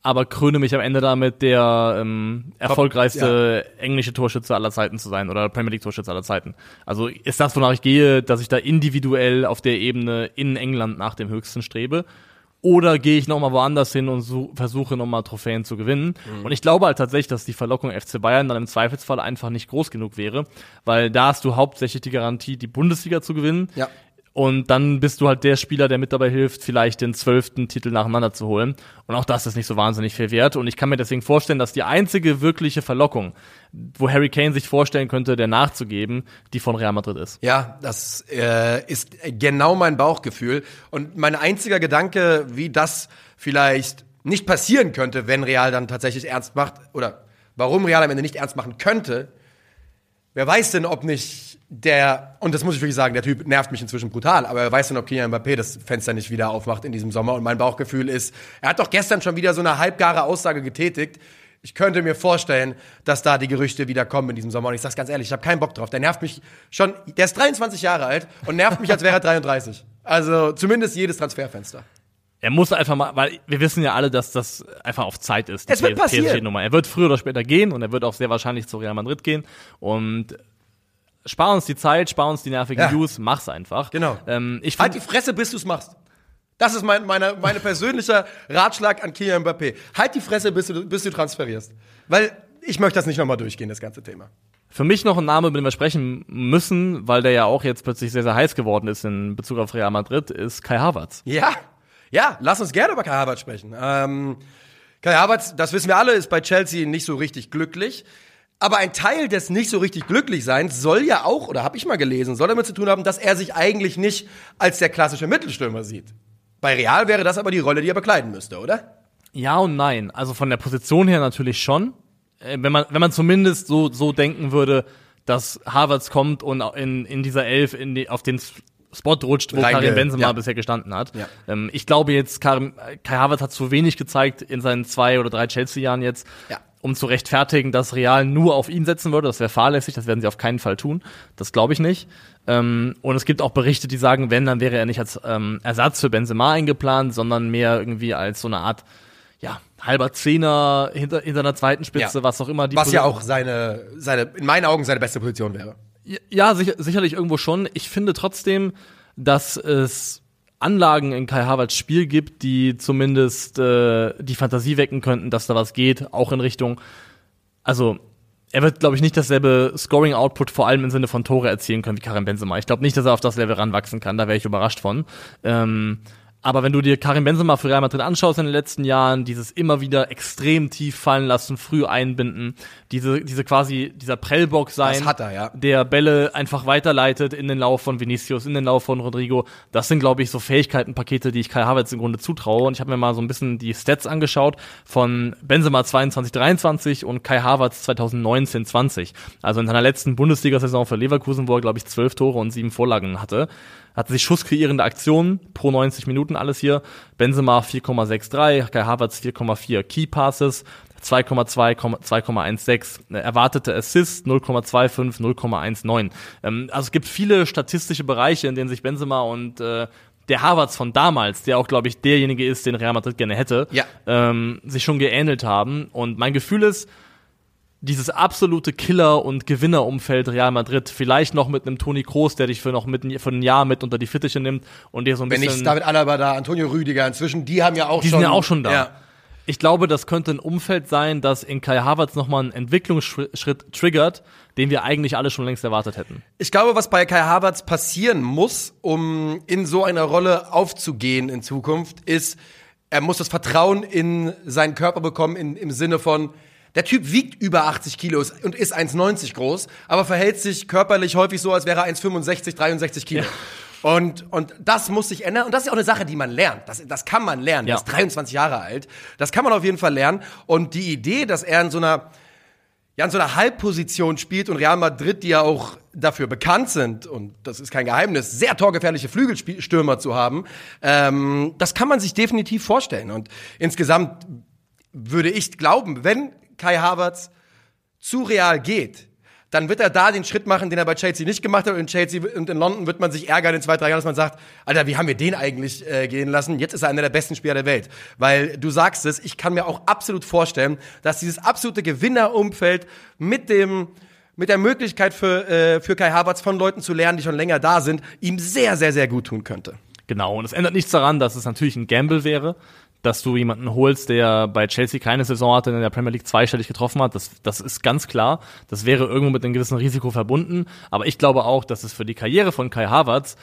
aber kröne mich am Ende damit, der ähm, erfolgreichste englische Torschütze aller Zeiten zu sein oder Premier League Torschütze aller Zeiten. Also ist das, wonach ich gehe, dass ich da individuell auf der Ebene in England nach dem Höchsten strebe? Oder gehe ich nochmal woanders hin und su- versuche nochmal Trophäen zu gewinnen? Und ich glaube halt tatsächlich, dass die Verlockung FC Bayern dann im Zweifelsfall einfach nicht groß genug wäre, weil da hast du hauptsächlich die Garantie, die Bundesliga zu gewinnen. Ja. Und dann bist du halt der Spieler, der mit dabei hilft, vielleicht den zwölften Titel nacheinander zu holen. Und auch das ist nicht so wahnsinnig viel wert. Und ich kann mir deswegen vorstellen, dass die einzige wirkliche Verlockung, wo Harry Kane sich vorstellen könnte, der nachzugeben, die von Real Madrid ist. Ja, das äh, ist genau mein Bauchgefühl. Und mein einziger Gedanke, wie das vielleicht nicht passieren könnte, wenn Real dann tatsächlich ernst macht oder warum Real am Ende nicht ernst machen könnte, wer weiß denn, ob nicht der, und das muss ich wirklich sagen, der Typ nervt mich inzwischen brutal, aber wer weiß denn, ob Kylian Mbappé das Fenster nicht wieder aufmacht in diesem Sommer. Und mein Bauchgefühl ist, er hat doch gestern schon wieder so eine halbgare Aussage getätigt. Ich könnte mir vorstellen, dass da die Gerüchte wieder kommen in diesem Sommer. Und ich sag's ganz ehrlich, ich habe keinen Bock drauf. Der nervt mich schon, der ist 23 Jahre alt und nervt mich, als wäre er 33. Also zumindest jedes Transferfenster. Er muss einfach mal, weil wir wissen ja alle, dass das einfach auf Zeit ist. die Es wird passieren. Er wird früher oder später gehen und er wird auch sehr wahrscheinlich zu Real Madrid gehen. Und spar uns die Zeit, spar uns die nervigen Ja. News, mach's einfach. Genau. Ähm, ich Halt die Fresse, bis du's machst. Das ist mein, meine, meine persönlicher Ratschlag an Kylian Mbappé. Halt die Fresse, bis du, bis du transferierst. Weil ich möchte das nicht nochmal durchgehen, das ganze Thema. für mich noch ein Name, über den wir sprechen müssen, weil der ja auch jetzt plötzlich sehr, sehr heiß geworden ist in Bezug auf Real Madrid, ist Kai Havertz. Ja, ja, lass uns gerne über Kai Havertz sprechen. Ähm, Kai Havertz, das wissen wir alle, ist bei Chelsea nicht so richtig glücklich. Aber ein Teil des nicht so richtig Glücklichseins soll ja auch, oder habe ich mal gelesen, soll damit zu tun haben, dass er sich eigentlich nicht als der klassische Mittelstürmer sieht. Bei Real wäre das aber die Rolle, die er bekleiden müsste, oder? Ja und nein. Also von der Position her natürlich schon. Äh, Wenn man, wenn man zumindest so, so denken würde, dass Havertz kommt und in, in dieser Elf in die, auf den Spot rutscht, wo Reinge- Karim Benzema ja. bisher gestanden hat. Ja. Ähm, ich glaube jetzt, Karim, Kai Havertz hat zu wenig gezeigt in seinen zwei oder drei Chelsea-Jahren jetzt, Ja. Um zu rechtfertigen, dass Real nur auf ihn setzen würde. Das wäre fahrlässig, das werden sie auf keinen Fall tun. Das glaube ich nicht. Ähm, und es gibt auch Berichte, die sagen, wenn, dann wäre er nicht als ähm, Ersatz für Benzema eingeplant, sondern mehr irgendwie als so eine Art, ja, halber Zehner hinter, hinter einer zweiten Spitze, Ja. was auch immer die Was ja Position- auch seine, seine, in meinen Augen seine beste Position wäre. ja, sicher, sicherlich irgendwo schon. Ich finde trotzdem, dass es Anlagen in Kai Havertz Spiel gibt, die zumindest äh, die Fantasie wecken könnten, dass da was geht, auch in Richtung, also er wird, glaube ich, nicht dasselbe Scoring-Output vor allem im Sinne von Tore erzielen können wie Karim Benzema. Ich glaube nicht, dass er auf das Level ranwachsen kann, da wäre ich überrascht von. Ähm, aber wenn du dir Karim Benzema für Real Madrid anschaust in den letzten Jahren, dieses immer wieder extrem tief fallen lassen, früh einbinden, diese, diese quasi, dieser Prellbock sein, er, ja. der Bälle einfach weiterleitet in den Lauf von Vinicius, in den Lauf von Rodrigo. Das sind, glaube ich, so Fähigkeitenpakete, die ich Kai Havertz im Grunde zutraue. Und ich habe mir mal so ein bisschen die Stats angeschaut von Benzema 22, 23 und Kai Havertz 2019, 20. Also in seiner letzten Bundesliga-Saison für Leverkusen, wo er, glaube ich, zwölf Tore und sieben Vorlagen hatte. Hatte sich schusskreierende Aktionen pro 90 Minuten alles hier. Benzema 4,63, Kai Havertz 4,4 Key Passes, 2,2, 2,16 äh, erwartete Assists 0,25, 0,19. Ähm, also es gibt viele statistische Bereiche, in denen sich Benzema und äh, der Havertz von damals, der auch, glaube ich, derjenige ist, den Real Madrid gerne hätte, Ja. ähm, sich schon geähnelt haben. Und mein Gefühl ist, dieses absolute Killer- und Gewinnerumfeld Real Madrid, vielleicht noch mit einem Toni Kroos, der dich für noch mit, für ein Jahr mit unter die Fittiche nimmt und dir so ein Wenn bisschen... nicht David Alaba da, Antonio Rüdiger inzwischen, die haben ja auch Die schon. sind ja auch schon da. Ja. Ich glaube, das könnte ein Umfeld sein, das in Kai Havertz nochmal einen Entwicklungsschritt triggert, den wir eigentlich alle schon längst erwartet hätten. Ich glaube, was bei Kai Havertz passieren muss, um in so einer Rolle aufzugehen in Zukunft, ist, er muss das Vertrauen in seinen Körper bekommen, in, im Sinne von, der Typ wiegt über 80 Kilo und ist 1,90 groß, aber verhält sich körperlich häufig so, als wäre er 1,65, 63 Kilo. Und, und das muss sich ändern. Und das ist ja auch eine Sache, die man lernt. Das, das kann man lernen. Ja. Er ist 23 Jahre alt. Das kann man auf jeden Fall lernen. Und die Idee, dass er in so einer ja in so einer Halbposition spielt und Real Madrid, die ja auch dafür bekannt sind, und das ist kein Geheimnis, sehr torgefährliche Flügelstürmer zu haben, ähm, das kann man sich definitiv vorstellen. Und insgesamt würde ich glauben, wenn Kai Havertz zu Real geht, dann wird er da den Schritt machen, den er bei Chelsea nicht gemacht hat. Und in Chelsea und in London wird man sich ärgern in zwei, drei Jahren, dass man sagt, Alter, wie haben wir den eigentlich äh, gehen lassen? Jetzt ist er einer der besten Spieler der Welt. Weil du sagst es, ich kann mir auch absolut vorstellen, dass dieses absolute Gewinnerumfeld mit dem mit der Möglichkeit für, äh, für Kai Havertz von Leuten zu lernen, die schon länger da sind, ihm sehr, sehr, sehr gut tun könnte. Genau, und es ändert nichts daran, dass es natürlich ein Gamble wäre, dass du jemanden holst, der bei Chelsea keine Saison hatte, in der Premier League zweistellig getroffen hat. Das, das ist ganz klar. Das wäre irgendwo mit einem gewissen Risiko verbunden. Aber ich glaube auch, dass es für die Karriere von Kai Havertz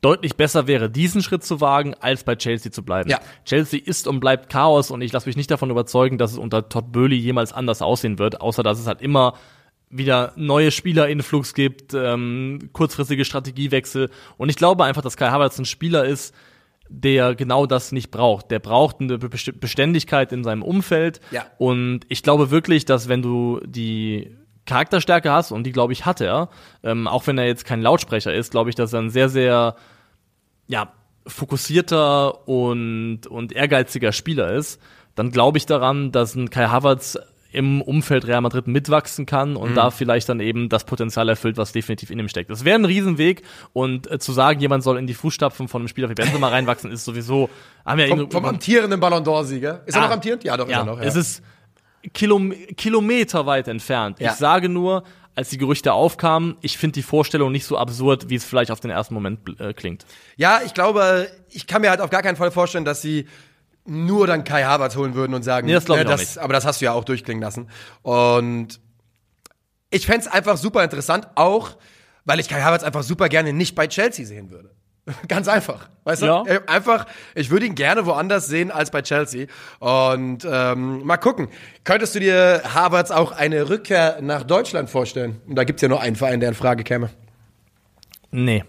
deutlich besser wäre, diesen Schritt zu wagen, als bei Chelsea zu bleiben. Ja. Chelsea ist und bleibt Chaos und ich lasse mich nicht davon überzeugen, dass es unter Todd Böhli jemals anders aussehen wird, außer dass es halt immer wieder neue Spielerinflux gibt, ähm, kurzfristige Strategiewechsel. Und ich glaube einfach, dass Kai Havertz ein Spieler ist, der genau das nicht braucht. Der braucht eine Best- Beständigkeit in seinem Umfeld. Ja. Und ich glaube wirklich, dass wenn du die Charakterstärke hast, und die glaube ich hat er, ähm, auch wenn er jetzt kein Lautsprecher ist, glaube ich, dass er ein sehr, sehr ja, fokussierter und, und ehrgeiziger Spieler ist, dann glaube ich daran, dass ein Kai Havertz im Umfeld Real Madrid mitwachsen kann und da vielleicht dann eben das Potenzial erfüllt, was definitiv in ihm steckt. Das wäre ein Riesenweg und äh, zu sagen, jemand soll in die Fußstapfen von einem Spieler wie Benzema reinwachsen, ist sowieso, haben wir Vom, irgendwie- vom amtierenden Ballon d'Or-Sieger. Ist er Ah. noch amtierend? Ja, doch, ist ja, er noch. Ja. es ist Kilom Kilometer weit entfernt. Ja. Ich sage nur, als die Gerüchte aufkamen, ich finde die Vorstellung nicht so absurd, wie es vielleicht auf den ersten Moment äh, klingt. Ja, ich glaube, ich kann mir halt auf gar keinen Fall vorstellen, dass sie nur dann Kai Havertz holen würden und sagen, Nee, das glaub ich ne, auch nicht. aber das hast du ja auch durchklingen lassen. Und ich fänd's einfach super interessant, auch weil ich Kai Havertz einfach super gerne nicht bei Chelsea sehen würde. Ganz einfach. Weißt Ja. du? Äh, Einfach, ich würde ihn gerne woanders sehen als bei Chelsea. Und ähm, mal gucken. Könntest du dir Havertz auch eine Rückkehr nach Deutschland vorstellen? Und da gibt's ja nur einen Verein, der in Frage käme. Nee,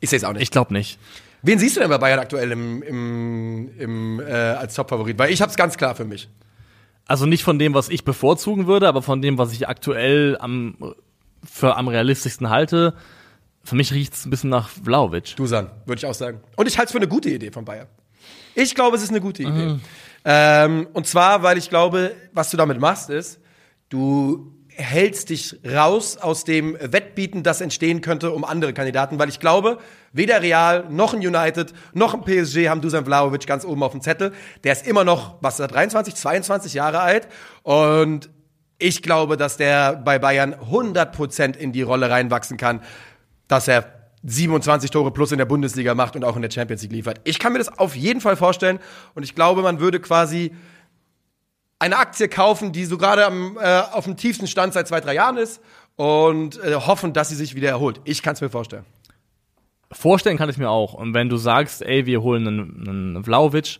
Ich sehe es auch nicht. ich glaube nicht. Wen siehst du denn bei Bayern aktuell im, im, im, äh, als Top-Favorit? Weil ich habe es ganz klar für mich. Also nicht von dem, was ich bevorzugen würde, aber von dem, was ich aktuell am, für am realistischsten halte. Für mich riecht es ein bisschen nach Vlaovic. Dusan, würde ich auch sagen. Und ich halte es für eine gute Idee von Bayern. Ich glaube, es ist eine gute Idee. Ähm, und zwar, weil ich glaube, was du damit machst, ist, du hältst dich raus aus dem Wettbieten, das entstehen könnte um andere Kandidaten, weil ich glaube, weder Real noch ein United noch ein PSG haben Dusan Vlahovic ganz oben auf dem Zettel. Der ist immer noch, was ist er, 23, 22 Jahre alt und ich glaube, dass der bei Bayern 100% in die Rolle reinwachsen kann, dass er 27 Tore plus in der Bundesliga macht und auch in der Champions League liefert. Ich kann mir das auf jeden Fall vorstellen und ich glaube, man würde quasi eine Aktie kaufen, die so gerade am, äh, auf dem tiefsten Stand seit zwei, drei Jahren ist und äh, hoffen, dass sie sich wieder erholt. Ich kann es mir vorstellen. Vorstellen kann ich mir auch. Und wenn du sagst, ey, wir holen einen, einen Vlaovic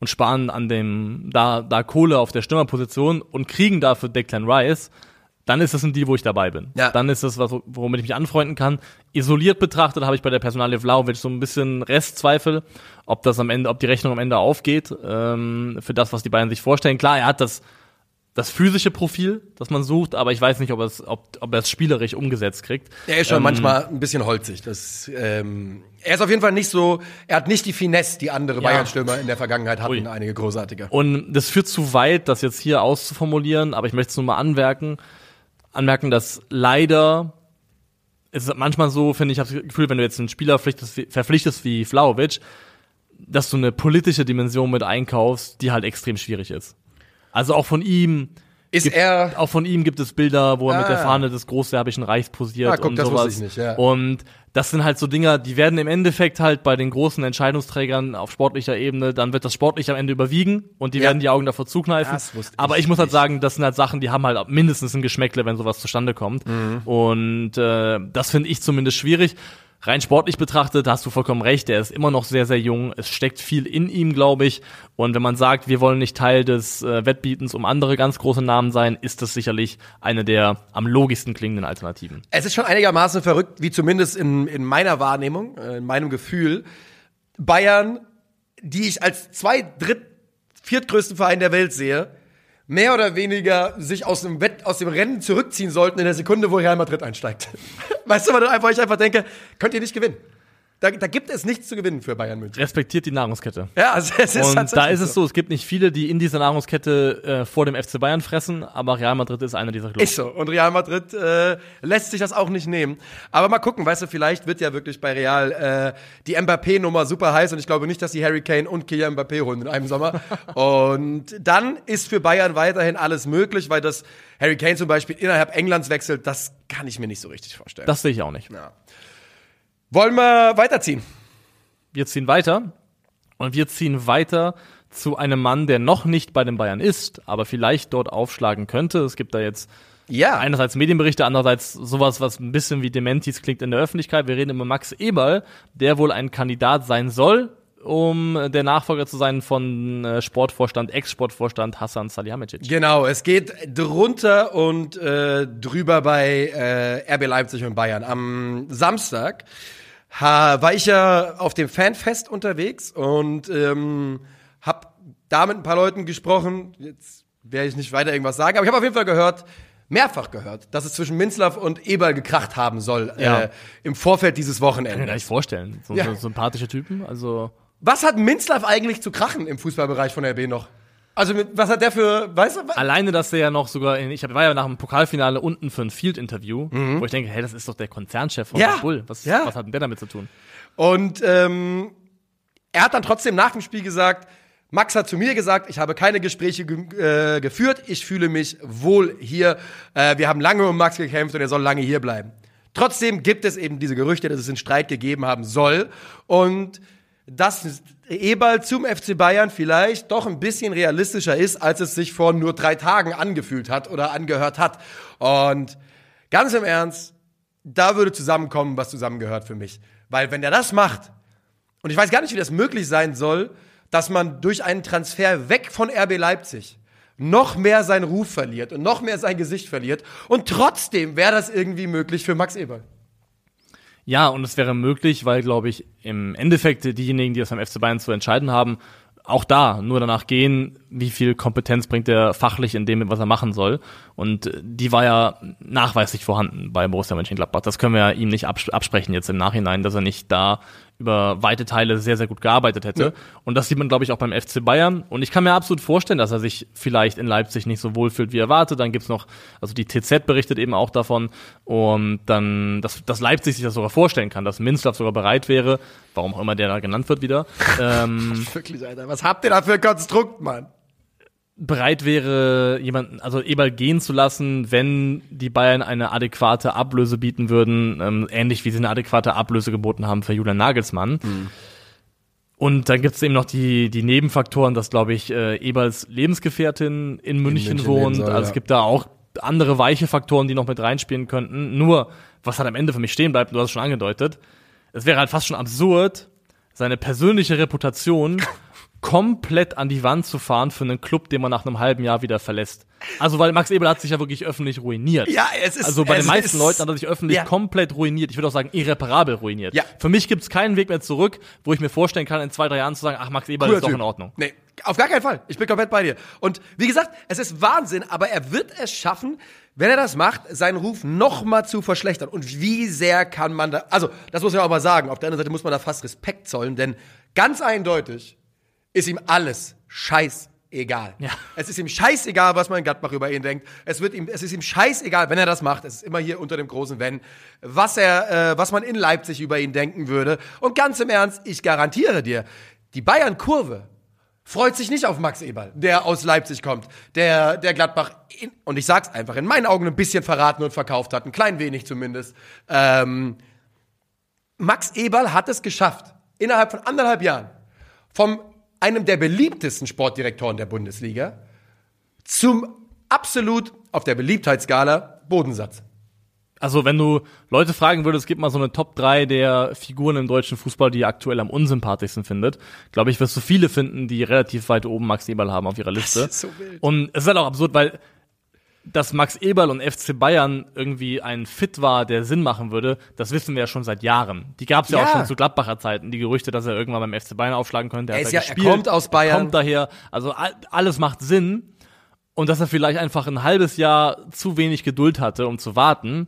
und sparen an dem, da, da Kohle auf der Stürmerposition und kriegen dafür Declan Rice, dann ist das ein Deal, wo ich dabei bin. Ja. Dann ist das was, womit ich mich anfreunden kann. Isoliert betrachtet habe ich bei der Personalie Vlaovic so ein bisschen Restzweifel, ob das am Ende, ob die Rechnung am Ende aufgeht, ähm, für das, was die Bayern sich vorstellen. Klar, er hat das, das physische Profil, das man sucht, aber ich weiß nicht, ob er es, ob, ob er es spielerisch umgesetzt kriegt. Er ist schon Ähm, manchmal ein bisschen holzig. Das, ähm, er ist auf jeden Fall nicht so, er hat nicht die Finesse, die andere Ja. Bayern-Stürmer in der Vergangenheit hatten, Ui. einige großartige. Und das führt zu weit, das jetzt hier auszuformulieren, aber ich möchte es nur mal anmerken, anmerken, dass leider es ist manchmal so, finde ich, habe das Gefühl, wenn du jetzt einen Spieler verpflichtest, wie- Vlaovic, dass du eine politische Dimension mit einkaufst, die halt extrem schwierig ist. Also auch von ihm Ist gibt, er, auch von ihm gibt es Bilder, wo er mit der Ah. Fahne des Großserbischen Reichs posiert Ah, guck, und das sowas. ich nicht, ja. Und das sind halt so Dinger, die werden im Endeffekt halt bei den großen Entscheidungsträgern auf sportlicher Ebene, dann wird das sportlich am Ende überwiegen und die Ja. werden die Augen davor zukneifen. Wusste Aber ich ich muss halt nicht. sagen, das sind halt Sachen, die haben halt mindestens ein Geschmäckle, wenn sowas zustande kommt. Mhm. Und äh, das finde ich zumindest schwierig. Rein sportlich betrachtet hast du vollkommen recht, er ist immer noch sehr, sehr jung. Es steckt viel in ihm, glaube ich. Und wenn man sagt, wir wollen nicht Teil des äh, Wettbietens um andere ganz große Namen sein, ist das sicherlich eine der am logischsten klingenden Alternativen. es ist schon einigermaßen verrückt, wie zumindest in, in meiner Wahrnehmung, äh, in meinem Gefühl, Bayern, die ich als zwei, dritt, viertgrößten Verein der Welt sehe, mehr oder weniger sich aus dem, Wett, aus dem Rennen zurückziehen sollten in der Sekunde, wo Real Madrid einsteigt. Weißt du, weil ich einfach denke, könnt ihr nicht gewinnen. Da, da gibt es nichts zu gewinnen für Bayern München. Respektiert die Nahrungskette. Ja, also es ist Und da ist es so, es gibt nicht viele, die in dieser Nahrungskette äh, vor dem FC Bayern fressen, aber Real Madrid ist einer dieser Clubs. Ist so. Und Real Madrid äh, lässt sich das auch nicht nehmen. Aber mal gucken, weißt du, vielleicht wird ja wirklich bei Real äh, die Mbappé-Nummer super heiß und ich glaube nicht, dass die Harry Kane und Kylian Mbappé holen in einem Sommer. und dann ist für Bayern weiterhin alles möglich, weil das Harry Kane zum Beispiel innerhalb Englands wechselt, das kann ich mir nicht so richtig vorstellen. Das sehe ich auch nicht. Wollen wir weiterziehen? Wir ziehen weiter und wir ziehen weiter zu einem Mann, der noch nicht bei den Bayern ist, aber vielleicht dort aufschlagen könnte. Es gibt da jetzt Ja. einerseits Medienberichte, andererseits sowas, was ein bisschen wie Dementis klingt in der Öffentlichkeit. Wir reden über Max Eberl, der wohl ein Kandidat sein soll, um der Nachfolger zu sein von äh, Sportvorstand, Ex-Sportvorstand Hassan Salihamidzic. Genau, es geht drunter und äh, drüber bei äh, RB Leipzig und Bayern. Am Samstag ha, war ich ja auf dem Fanfest unterwegs und ähm, hab da mit ein paar Leuten gesprochen. Jetzt werde ich nicht weiter irgendwas sagen, aber ich habe auf jeden Fall gehört, mehrfach gehört, dass es zwischen Minzlaff und Eberl gekracht haben soll Ja. äh, im Vorfeld dieses Kann ich mir gar Wochenendes. nicht vorstellen. So, Ja. so sympathische Typen. Also Was hat Minzlaff eigentlich zu krachen im Fußballbereich von RB noch? Also mit, was hat der für, weißt du? wa- alleine, dass der ja noch sogar in, ich hab, war ja nach dem Pokalfinale unten für ein Field-Interview, wo ich denke, hey, das ist doch der Konzernchef von Mhm. Ja. Bull. Was, Ja. was hat denn der damit zu tun? Und ähm, er hat dann trotzdem nach dem Spiel gesagt, Max hat zu mir gesagt, ich habe keine Gespräche ge äh, geführt, ich fühle mich wohl hier. Äh, wir haben lange um Max gekämpft und er soll lange hier bleiben. Trotzdem gibt es eben diese Gerüchte, dass es einen Streit gegeben haben soll und dass Eberl zum FC Bayern vielleicht doch ein bisschen realistischer ist, als es sich vor nur drei Tagen angefühlt hat oder angehört hat. Und ganz im Ernst, da würde zusammenkommen, was zusammengehört für mich. Weil wenn er das macht, und ich weiß gar nicht, wie das möglich sein soll, dass man durch einen Transfer weg von RB Leipzig noch mehr seinen Ruf verliert und noch mehr sein Gesicht verliert. Und trotzdem wäre das irgendwie möglich für Max Eberl. Ja, und es wäre möglich, weil, glaube ich, im Endeffekt diejenigen, die das beim FC Bayern zu entscheiden haben, auch da nur danach gehen, wie viel Kompetenz bringt er fachlich in dem, was er machen soll. Und äh, die war ja nachweislich vorhanden bei Borussia Mönchengladbach. Das können wir ja ihm nicht abs- absprechen jetzt im Nachhinein, dass er nicht da über weite Teile sehr, sehr gut gearbeitet hätte. Ja. Und das sieht man, glaube ich, auch beim FC Bayern. Und ich kann mir absolut vorstellen, dass er sich vielleicht in Leipzig nicht so wohl fühlt, wie erwartet. Dann gibt's noch, also die TZ berichtet eben auch davon. Und dann, dass, dass Leipzig sich das sogar vorstellen kann, dass Minzlaff sogar bereit wäre, warum auch immer der da genannt wird wieder, ähm, Wirklich, Alter. Was habt ihr da für ein Konstrukt, Mann? Bereit wäre, jemanden, also Eberl gehen zu lassen, wenn die Bayern eine adäquate Ablöse bieten würden, ähm, ähnlich wie sie eine adäquate Ablöse geboten haben für Julian Nagelsmann. Und dann gibt's eben noch die, die Nebenfaktoren, dass, glaube ich, äh, Eberls Lebensgefährtin in München, München wohnt. soll, also ja. es gibt da auch andere weiche Faktoren, die noch mit reinspielen könnten. Nur, was halt am Ende für mich stehen bleibt, du hast es schon angedeutet, es wäre halt fast schon absurd, seine persönliche Reputation komplett an die Wand zu fahren für einen Club, den man nach einem halben Jahr wieder verlässt. Also, weil Max Eberl hat sich ja wirklich öffentlich ruiniert. Ja, es ist- Also bei den meisten ist- Leuten hat er sich öffentlich Ja. komplett ruiniert. Ich würde auch sagen, irreparabel ruiniert. Ja. Für mich gibt's keinen Weg mehr zurück, wo ich mir vorstellen kann, in zwei, drei Jahren zu sagen, ach, Max Eberl Cooler ist doch Typ. in Ordnung. Nee, auf gar keinen Fall. Ich bin komplett bei dir. Und wie gesagt, es ist Wahnsinn, aber er wird es schaffen, wenn er das macht, seinen Ruf noch mal zu verschlechtern. Und wie sehr kann man da, also, das muss man auch mal sagen. Auf der anderen Seite muss man da fast Respekt zollen, denn ganz eindeutig ist ihm alles scheißegal. Ja. Es ist ihm scheißegal, was man in Gladbach über ihn denkt. Es wird ihm, es ist ihm scheißegal, wenn er das macht. Es ist immer hier unter dem großen Wenn, was er, äh, was man in Leipzig über ihn denken würde. Und ganz im Ernst, ich garantiere dir, die Bayern-Kurve freut sich nicht auf Max Eberl, der aus Leipzig kommt, der, der Gladbach, in, und ich sag's einfach, in meinen Augen ein bisschen verraten und verkauft hat, ein klein wenig zumindest. Ähm, Max Eberl hat es geschafft, innerhalb von anderthalb Jahren, vom einem der beliebtesten Sportdirektoren der Bundesliga zum absolut auf der Beliebtheitsskala Bodensatz. Also wenn du Leute fragen würdest, gib mal so eine Top 3 der Figuren im deutschen Fußball, die ihr aktuell am unsympathischsten findet, glaube ich, wirst du viele finden, die relativ weit oben Max Eberl haben auf ihrer Liste. ist so wild. Und es ist halt auch absurd, weil dass Max Eberl und FC Bayern irgendwie ein Fit war, der Sinn machen würde, das wissen wir ja schon seit Jahren. Die gab es ja, Ja. auch schon zu Gladbacher Zeiten, die Gerüchte, dass er irgendwann beim FC Bayern aufschlagen könnte. Er ist ja- er gespielt, kommt aus Bayern. Er kommt daher. Also all- alles macht Sinn. Und dass er vielleicht einfach ein halbes Jahr zu wenig Geduld hatte, um zu warten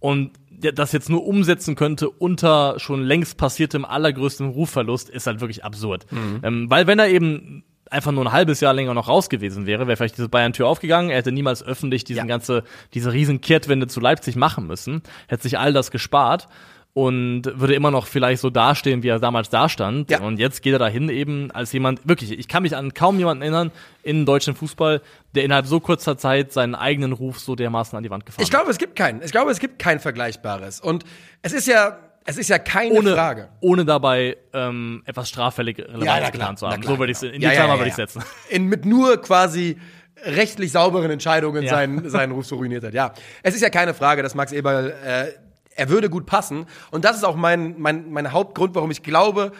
und das jetzt nur umsetzen könnte unter schon längst passiertem allergrößtem Rufverlust, ist halt wirklich absurd. Ähm, weil wenn er eben einfach nur ein halbes Jahr länger noch raus gewesen wäre, wäre vielleicht diese Bayern-Tür aufgegangen, er hätte niemals öffentlich diesen Ja. ganze, diese riesen Kehrtwende zu Leipzig machen müssen, hätte sich all das gespart und würde immer noch vielleicht so dastehen, wie er damals dastand. Ja. Und jetzt geht er dahin eben als jemand, wirklich, ich kann mich an kaum jemanden erinnern in deutschen Fußball, der innerhalb so kurzer Zeit seinen eigenen Ruf so dermaßen an die Wand gefahren Ich glaube, es gibt keinen. Ich glaube, es gibt kein Vergleichbares. Und es ist ja, es ist ja keine ohne, Frage. ohne dabei ähm, etwas straffällig Relevanz Ja, getan zu haben. klar, so würde ich es in die ja, Klammer würde ich setzen. In, mit nur quasi rechtlich sauberen Entscheidungen seinen, seinen Ruf so ruiniert hat. Ja, es ist ja keine Frage, dass Max Eberl, äh, er würde gut passen. Und das ist auch mein, mein, mein Hauptgrund, warum ich glaube,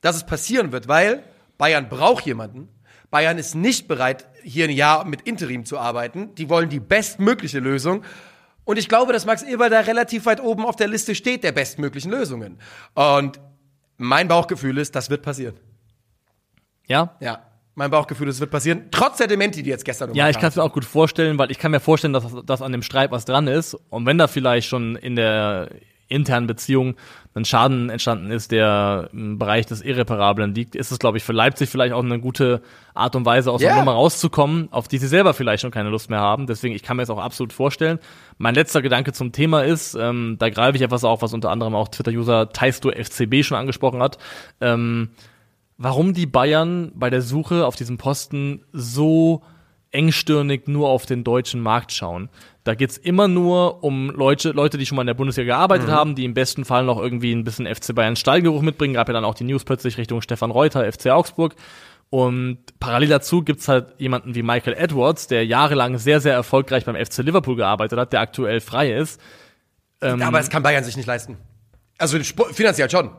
dass es passieren wird, weil Bayern braucht jemanden. Bayern ist nicht bereit, hier ein Jahr mit Interim zu arbeiten. Die wollen die bestmögliche Lösung. Und ich glaube, dass Max Eber da relativ weit oben auf der Liste steht der bestmöglichen Lösungen. Und mein Bauchgefühl ist, das wird passieren. Ja? Ja. Mein Bauchgefühl, das wird passieren. Trotz der Dementi, die jetzt gestern Ja, ich kann es mir auch gut vorstellen, weil ich kann mir vorstellen, dass, dass an dem Streit was dran ist. Und wenn da vielleicht schon in der internen Beziehung ein Schaden entstanden ist, der im Bereich des Irreparablen liegt, ist es, glaube ich, für Leipzig vielleicht auch eine gute Art und Weise, aus Ja. der Nummer rauszukommen, auf die sie selber vielleicht schon keine Lust mehr haben. Deswegen, ich kann mir das auch absolut vorstellen. Mein letzter Gedanke zum Thema ist, ähm, da greife ich etwas auf, was unter anderem auch Twitter-User Taisto FCB schon angesprochen hat. Ähm, warum die Bayern bei der Suche auf diesem Posten so engstirnig nur auf den deutschen Markt schauen. Da geht's immer nur um Leute, Leute, die schon mal in der Bundesliga gearbeitet haben, die im besten Fall noch irgendwie ein bisschen FC Bayern Stallgeruch mitbringen. Gab ja dann auch die News plötzlich Richtung Stefan Reuter, FC Augsburg. Und parallel dazu gibt's halt jemanden wie Michael Edwards, der jahrelang sehr, sehr erfolgreich beim FC Liverpool gearbeitet hat, der aktuell frei ist. Ähm, Aber es kann Bayern sich nicht leisten. Also finanziell schon.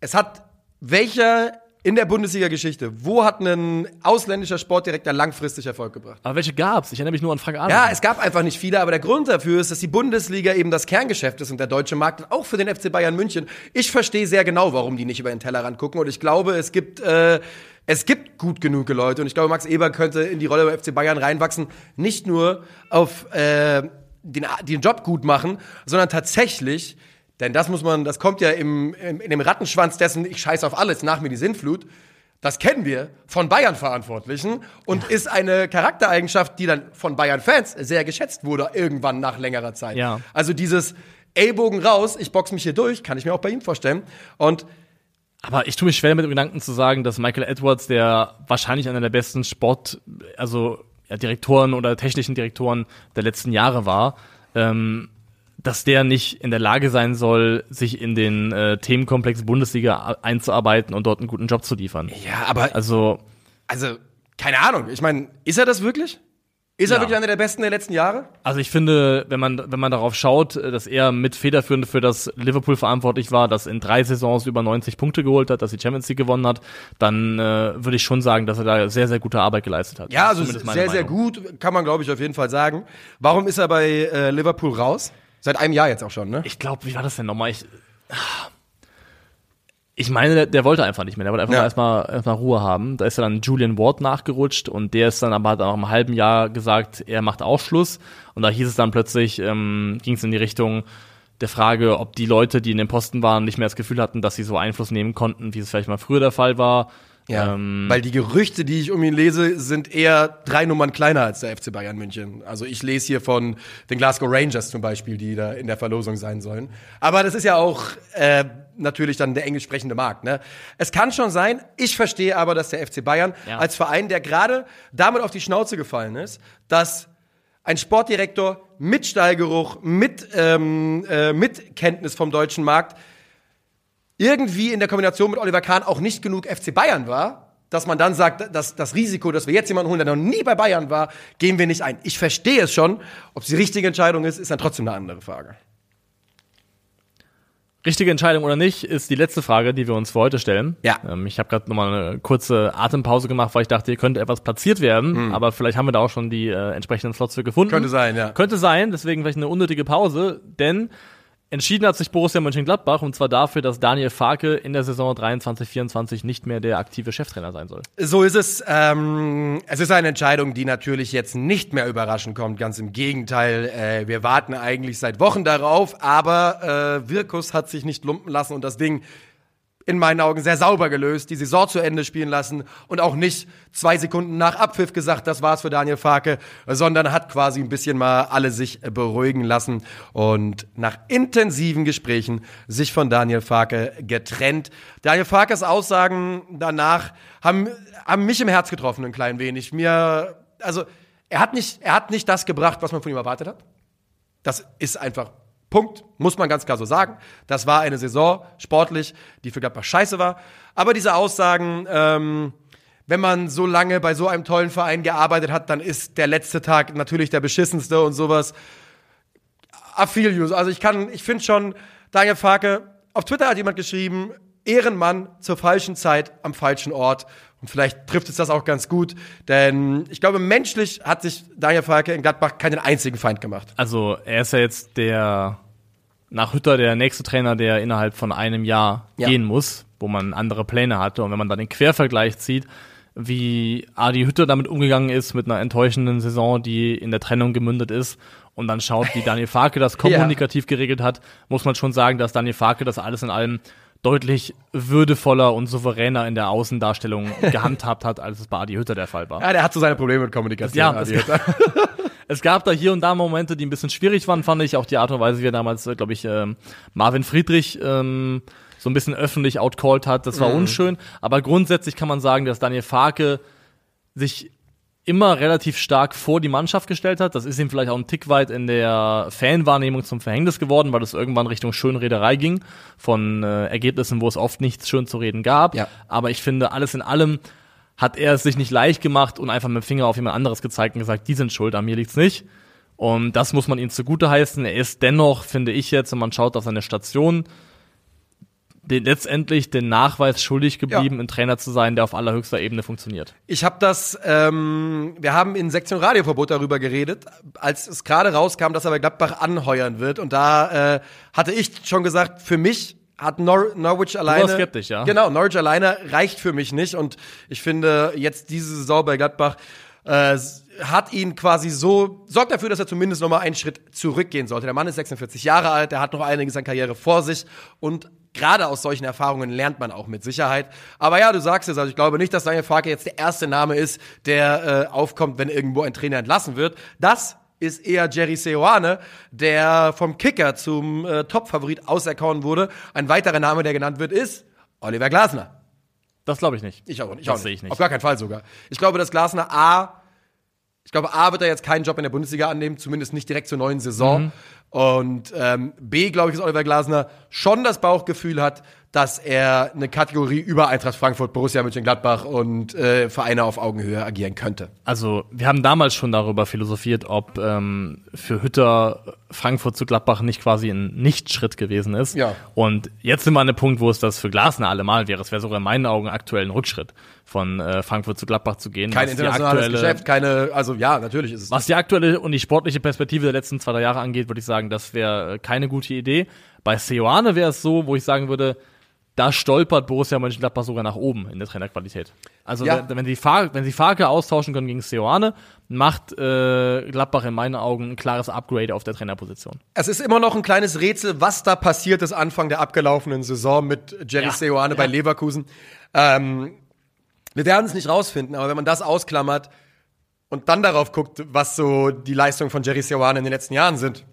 Es hat welcher in der Bundesliga-Geschichte, wo hat ein ausländischer Sportdirektor langfristig Erfolg gebracht? aber welche gab's? Ich erinnere mich nur an Frank Arndt. Ja, es gab einfach nicht viele, aber der Grund dafür ist, dass die Bundesliga eben das Kerngeschäft ist und der deutsche Markt, auch für den FC Bayern München. Ich verstehe sehr genau, warum die nicht über den Tellerrand gucken und ich glaube, es gibt, äh, es gibt gut genug Leute und ich glaube, Max Eber könnte in die Rolle beim FC Bayern reinwachsen, nicht nur auf äh, den, den Job gut machen, sondern tatsächlich denn das muss man, das kommt ja im, im, in dem Rattenschwanz dessen, ich scheiße auf alles, nach mir die Sinnflut. Das kennen wir von Bayern-Verantwortlichen und ist eine Charaktereigenschaft, die dann von Bayern-Fans sehr geschätzt wurde, irgendwann nach längerer Zeit. Ja. Also dieses Ellbogen raus, ich box mich hier durch, kann ich mir auch bei ihm vorstellen. Und Aber ich tue mich schwer mit dem Gedanken zu sagen, dass Michael Edwards, der wahrscheinlich einer der besten Sport, also ja, Direktoren oder technischen Direktoren der letzten Jahre war, ähm, dass der nicht in der Lage sein soll, sich in den äh, Themenkomplex Bundesliga einzuarbeiten und dort einen guten Job zu liefern. ja, aber Also, also keine Ahnung. Ich meine, ist er das wirklich? Ist er Ja. wirklich einer der Besten der letzten Jahre? also ich finde, wenn man, wenn man darauf schaut, äh, dass er mit federführend für das Liverpool verantwortlich war, das in drei Saisons über 90 Punkte geholt hat, dass die Champions League gewonnen hat, dann äh, würde ich schon sagen, dass er da sehr, sehr gute Arbeit geleistet hat. Ja, also sehr, sehr Meinung. gut, kann man glaube ich auf jeden Fall sagen. Warum ist er bei äh, Liverpool raus? Seit einem Jahr jetzt auch schon, ne? Ich glaube, wie war das denn nochmal? Ich, ich meine, der, der wollte einfach nicht mehr. Der wollte einfach Ja. mal erstmal erstmal Ruhe haben. Da ist ja dann Julian Ward nachgerutscht und der ist dann aber hat nach einem halben Jahr gesagt, er macht auch Schluss. Und da hieß es dann plötzlich, ähm, ging es in die Richtung der Frage, ob die Leute, die in dem Posten waren, nicht mehr das Gefühl hatten, dass sie so Einfluss nehmen konnten, wie es vielleicht mal früher der Fall war. Ja, Ähm, weil die Gerüchte, die ich um ihn lese, sind eher drei Nummern kleiner als der FC Bayern München. Also ich lese hier von den Glasgow Rangers zum Beispiel, die da in der Verlosung sein sollen. Aber das ist ja auch äh, natürlich dann der englisch sprechende Markt. Ne? Es kann schon sein, ich verstehe aber, dass der FC Bayern Ja. als Verein, der gerade damit auf die Schnauze gefallen ist, dass ein Sportdirektor mit Stallgeruch, mit, ähm, äh, mit Kenntnis vom deutschen Markt irgendwie in der Kombination mit Oliver Kahn auch nicht genug FC Bayern war, dass man dann sagt, dass das Risiko, dass wir jetzt jemanden holen, der noch nie bei Bayern war, gehen wir nicht ein. Ich verstehe es schon. Ob es die richtige Entscheidung ist, ist dann trotzdem eine andere Frage. Richtige Entscheidung oder nicht, ist die letzte Frage, die wir uns für heute stellen. Ja. Ähm, ich habe gerade nochmal eine kurze Atempause gemacht, weil ich dachte, hier könnte etwas platziert werden, aber vielleicht haben wir da auch schon die äh, entsprechenden Slots für gefunden. Könnte sein, ja. Könnte sein, deswegen vielleicht eine unnötige Pause, denn entschieden hat sich Borussia Mönchengladbach und zwar dafür, dass Daniel Farke in der Saison 23-24 nicht mehr der aktive Cheftrainer sein soll. So ist es. Ähm, es ist eine Entscheidung, die natürlich jetzt nicht mehr überraschend kommt. Ganz im Gegenteil. Äh, wir warten eigentlich seit Wochen darauf, aber äh, Wirkus hat sich nicht lumpen lassen und das Ding in meinen Augen sehr sauber gelöst, die Saison zu Ende spielen lassen und auch nicht zwei Sekunden nach Abpfiff gesagt, das war's für Daniel Farke, sondern hat quasi ein bisschen mal alle sich beruhigen lassen und nach intensiven Gesprächen sich von Daniel Farke getrennt. Daniel Farkes Aussagen danach haben, haben mich im Herz getroffen ein klein wenig. Mir, also, er hat nicht, er hat nicht das gebracht, was man von ihm erwartet hat. Das ist einfach Punkt, muss man ganz klar so sagen. Das war eine Saison sportlich, die für Gladbach scheiße war. Aber diese Aussagen, ähm, wenn man so lange bei so einem tollen Verein gearbeitet hat, dann ist der letzte Tag natürlich der beschissenste und sowas. I feel you. Also ich kann, ich finde schon, Daniel Farke, auf Twitter hat jemand geschrieben, Ehrenmann zur falschen Zeit am falschen Ort. Und vielleicht trifft es das auch ganz gut, denn ich glaube, menschlich hat sich Daniel Farke in Gladbach keinen einzigen Feind gemacht. Also er ist ja jetzt der nach Hütter der nächste Trainer, der innerhalb von einem Jahr Ja. gehen muss, wo man andere Pläne hatte. Und wenn man dann den Quervergleich zieht, wie Adi Hütter damit umgegangen ist, mit einer enttäuschenden Saison, die in der Trennung gemündet ist, und dann schaut, wie Daniel Farke das kommunikativ geregelt hat, muss man schon sagen, dass Daniel Farke das alles in allem deutlich würdevoller und souveräner in der Außendarstellung gehandhabt hat, als es bei Adi Hütter der Fall war. Ja, der hat so seine Probleme mit Kommunikation. Ja, Adi Hütter. Es gab da hier und da Momente, die ein bisschen schwierig waren, fand ich. Auch die Art und Weise, wie er damals, glaube ich, ähm, Marvin Friedrich ähm, so ein bisschen öffentlich outcalled hat, das war unschön. Aber grundsätzlich kann man sagen, dass Daniel Farke sich immer relativ stark vor die Mannschaft gestellt hat. Das ist ihm vielleicht auch ein Tick weit in der Fanwahrnehmung zum Verhängnis geworden, weil es irgendwann Richtung Schönrederei ging, von äh, Ergebnissen, wo es oft nichts schön zu reden gab. Ja. Aber ich finde, alles in allem hat er es sich nicht leicht gemacht und einfach mit dem Finger auf jemand anderes gezeigt und gesagt, die sind schuld, an mir liegt's nicht. Und das muss man ihm zugute heißen. Er ist dennoch, finde ich jetzt, wenn man schaut auf seine Station, den, letztendlich den Nachweis schuldig geblieben, Ja. ein Trainer zu sein, der auf allerhöchster Ebene funktioniert. Ich habe das, ähm, wir haben in Sektion Radioverbot darüber geredet, als es gerade rauskam, dass er bei Gladbach anheuern wird. Und da äh, hatte ich schon gesagt, für mich hat Nor Norwich alleine. skeptisch, ja. Genau, Norwich alleine reicht für mich nicht. Und ich finde, jetzt diese Saison bei Gladbach äh, hat ihn quasi so, sorgt dafür, dass er zumindest nochmal einen Schritt zurückgehen sollte. Der Mann ist 46 Jahre alt, der hat noch einiges an Karriere vor sich und gerade aus solchen Erfahrungen lernt man auch mit Sicherheit. Aber ja, du sagst es, also ich glaube nicht, dass Daniel Farke jetzt der erste Name ist, der äh, aufkommt, wenn irgendwo ein Trainer entlassen wird. Das ist eher Jerry Seoane, der vom Kicker zum äh, Top-Favorit auserkoren wurde. Ein weiterer Name, der genannt wird, ist Oliver Glasner. Das glaube ich nicht. Ich auch nicht. Ich Das auch sehe ich nicht. Auf gar keinen Fall sogar. Ich glaube, dass Glasner A, ich glaube, A wird er jetzt keinen Job in der Bundesliga annehmen, zumindest nicht direkt zur neuen Saison. Mhm. Und ähm, B, glaube ich, dass Oliver Glasner schon das Bauchgefühl hat, dass er eine Kategorie über Eintracht Frankfurt, Borussia Mönchengladbach und äh, Vereine auf Augenhöhe agieren könnte. Also, wir haben damals schon darüber philosophiert, ob ähm, für Hütter Frankfurt zu Gladbach nicht quasi ein Nichtschritt gewesen ist. Ja. Und jetzt sind wir an dem Punkt, wo es das für Glasner allemal wäre. Es wäre sogar in meinen Augen aktuell ein Rückschritt, von äh, Frankfurt zu Gladbach zu gehen. Kein internationales aktuelle- Geschäft, keine, also ja, natürlich ist es. Was die aktuelle und die sportliche Perspektive der letzten zwei, drei Jahre angeht, würde ich sagen, das wäre äh, keine gute Idee. Bei Seoane wäre es so, wo ich sagen würde, da stolpert Borussia Mönchengladbach sogar nach oben in der Trainerqualität. Also Ja. wenn, wenn, sie Far wenn sie Farke austauschen können gegen Seoane, macht äh, Gladbach in meinen Augen ein klares Upgrade auf der Trainerposition. Es ist immer noch ein kleines Rätsel, was da passiert ist Anfang der abgelaufenen Saison mit Jerry Ja, Seoane bei ja. Leverkusen. Ähm, wir werden es nicht rausfinden, aber wenn man das ausklammert und dann darauf guckt, was so die Leistungen von Jerry Seoane in den letzten Jahren sind,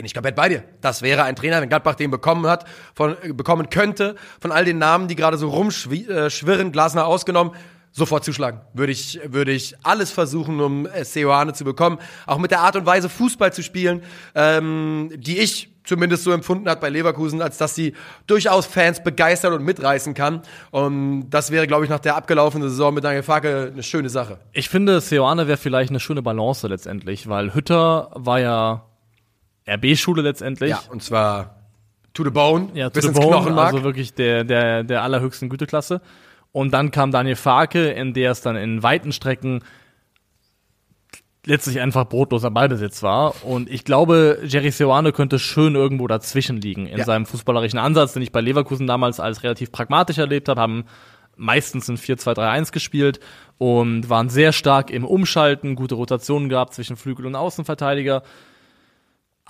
bin ich komplett bei dir. Das wäre ein Trainer, wenn Gladbach den bekommen hat, von, äh, bekommen könnte, von all den Namen, die gerade so rumschwirren, Glasner ausgenommen, sofort zuschlagen. Würde ich, würde ich alles versuchen, um äh, Seoane zu bekommen. Auch mit der Art und Weise, Fußball zu spielen, ähm, die ich zumindest so empfunden hat bei Leverkusen, als dass sie durchaus Fans begeistern und mitreißen kann. Und das wäre, glaube ich, nach der abgelaufenen Saison mit Daniel Farke eine schöne Sache. Ich finde, Seoane wäre vielleicht eine schöne Balance letztendlich, weil Hütter war ja RB-Schule letztendlich. Ja, und zwar to the bone, ja, bis to ins the bone, Knochenmark. also wirklich der, der, der allerhöchsten Güteklasse. Und dann kam Daniel Farke, in der es dann in weiten Strecken letztlich einfach brotloser Ballbesitz war. Und ich glaube, Jerry Seoane könnte schön irgendwo dazwischen liegen in Ja. seinem fußballerischen Ansatz, den ich bei Leverkusen damals als relativ pragmatisch erlebt habe, haben meistens ein 4-2-3-1 gespielt und waren sehr stark im Umschalten, gute Rotationen gehabt zwischen Flügel- und Außenverteidiger.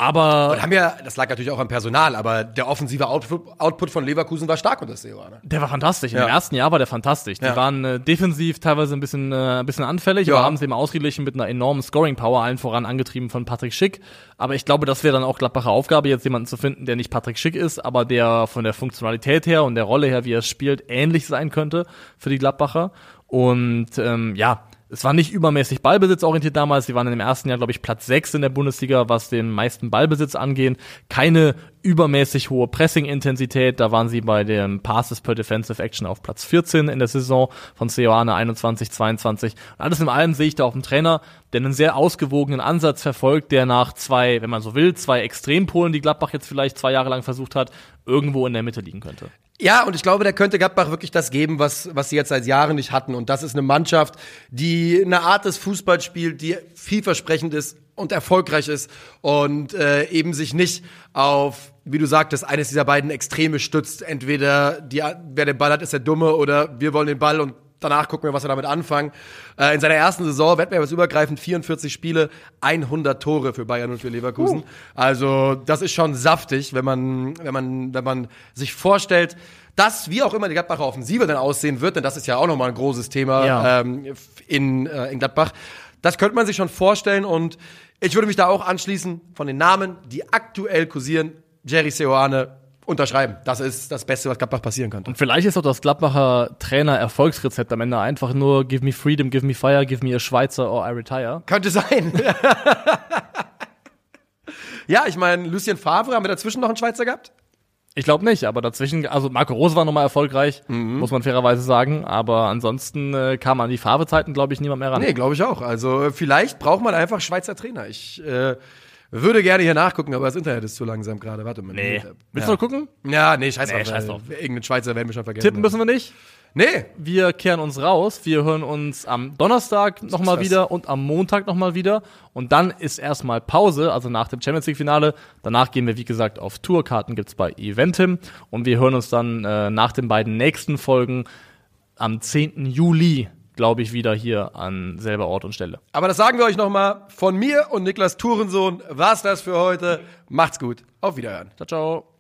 Aber Und haben ja, das lag natürlich auch am Personal, aber der offensive Output, von Leverkusen war stark unter Seoane. Der war fantastisch. Ja. Im ersten Jahr war der fantastisch. Die Ja. waren äh, defensiv teilweise ein bisschen, äh, ein bisschen anfällig, Ja. aber haben sie eben ausgeglichen mit einer enormen Scoring-Power, allen voran angetrieben von Patrick Schick. Aber ich glaube, das wäre dann auch Gladbacher Aufgabe, jetzt jemanden zu finden, der nicht Patrick Schick ist, aber der von der Funktionalität her und der Rolle her, wie er es spielt, ähnlich sein könnte für die Gladbacher. Und ähm, ja, es war nicht übermäßig ballbesitzorientiert damals. Sie waren dem ersten Jahr, glaube ich, Platz 6 in der Bundesliga, was den meisten Ballbesitz angeht. Keine übermäßig hohe Pressing-Intensität. Da waren sie bei dem Passes per Defensive Action auf Platz 14 in der Saison von Seoane 21, 22. Und alles in allem sehe ich da auch einen Trainer, der einen sehr ausgewogenen Ansatz verfolgt, der nach zwei, wenn man so will, zwei Extrempolen, die Gladbach jetzt vielleicht zwei Jahre lang versucht hat, irgendwo in der Mitte liegen könnte. Ja, und ich glaube, der könnte Gladbach wirklich das geben, was, was sie jetzt seit Jahren nicht hatten. Und das ist eine Mannschaft, die eine Art des Fußballs spielt, die vielversprechend ist und erfolgreich ist und äh, eben sich nicht auf, wie du sagtest, eines dieser beiden Extreme stützt. Entweder die, wer den Ball hat, ist der Dumme oder wir wollen den Ball und danach gucken wir, was wir damit anfangen. Äh, in seiner ersten Saison, wettbewerbsübergreifend, 44 Spiele, 100 Tore für Bayern und für Leverkusen. Uh. Also das ist schon saftig, wenn man, wenn man, wenn man sich vorstellt, dass, wie auch immer die Gladbacher Offensive dann aussehen wird, denn das ist ja auch nochmal ein großes Thema Ja. ähm, in, äh, in Gladbach, das könnte man sich schon vorstellen und ich würde mich da auch anschließen von den Namen, die aktuell kursieren, Jerry Seoane unterschreiben. Das ist das Beste, was Gladbach passieren könnte. Und vielleicht ist auch das Gladbacher Trainer-Erfolgsrezept am Ende einfach nur Give me freedom, give me fire, give me a Schweizer or I retire. Könnte sein. ja, ich meine, Lucien Favre, haben wir dazwischen noch einen Schweizer gehabt? Ich glaube nicht, aber dazwischen, also Marco Rose war nochmal erfolgreich, muss man fairerweise sagen, aber ansonsten äh, kam an die Farbezeiten, glaube ich, niemand mehr ran. Nee, glaube ich auch. Also äh, vielleicht braucht man einfach Schweizer Trainer. Ich äh, würde gerne hier nachgucken, aber das Internet ist zu langsam gerade. Warte mal. Nee. Willst ja. du noch gucken? Ja, nee, scheiß Nee, drauf. scheiß drauf. Irgendeinen Schweizer werden wir schon vergessen. Tippen müssen wir nicht. Nee. Wir kehren uns raus. Wir hören uns am Donnerstag nochmal wieder und am Montag nochmal wieder. Und dann ist erstmal Pause, also nach dem Champions League-Finale. Danach gehen wir, wie gesagt, auf Tourkarten gibt's bei Eventim. Und wir hören uns dann äh, nach den beiden nächsten Folgen am 10. Juli, glaube ich, wieder hier an selber Ort und Stelle. Aber das sagen wir euch nochmal. Von mir und Niklas Tourensohn war's das für heute. Macht's gut. Auf Wiederhören. Ciao, ciao.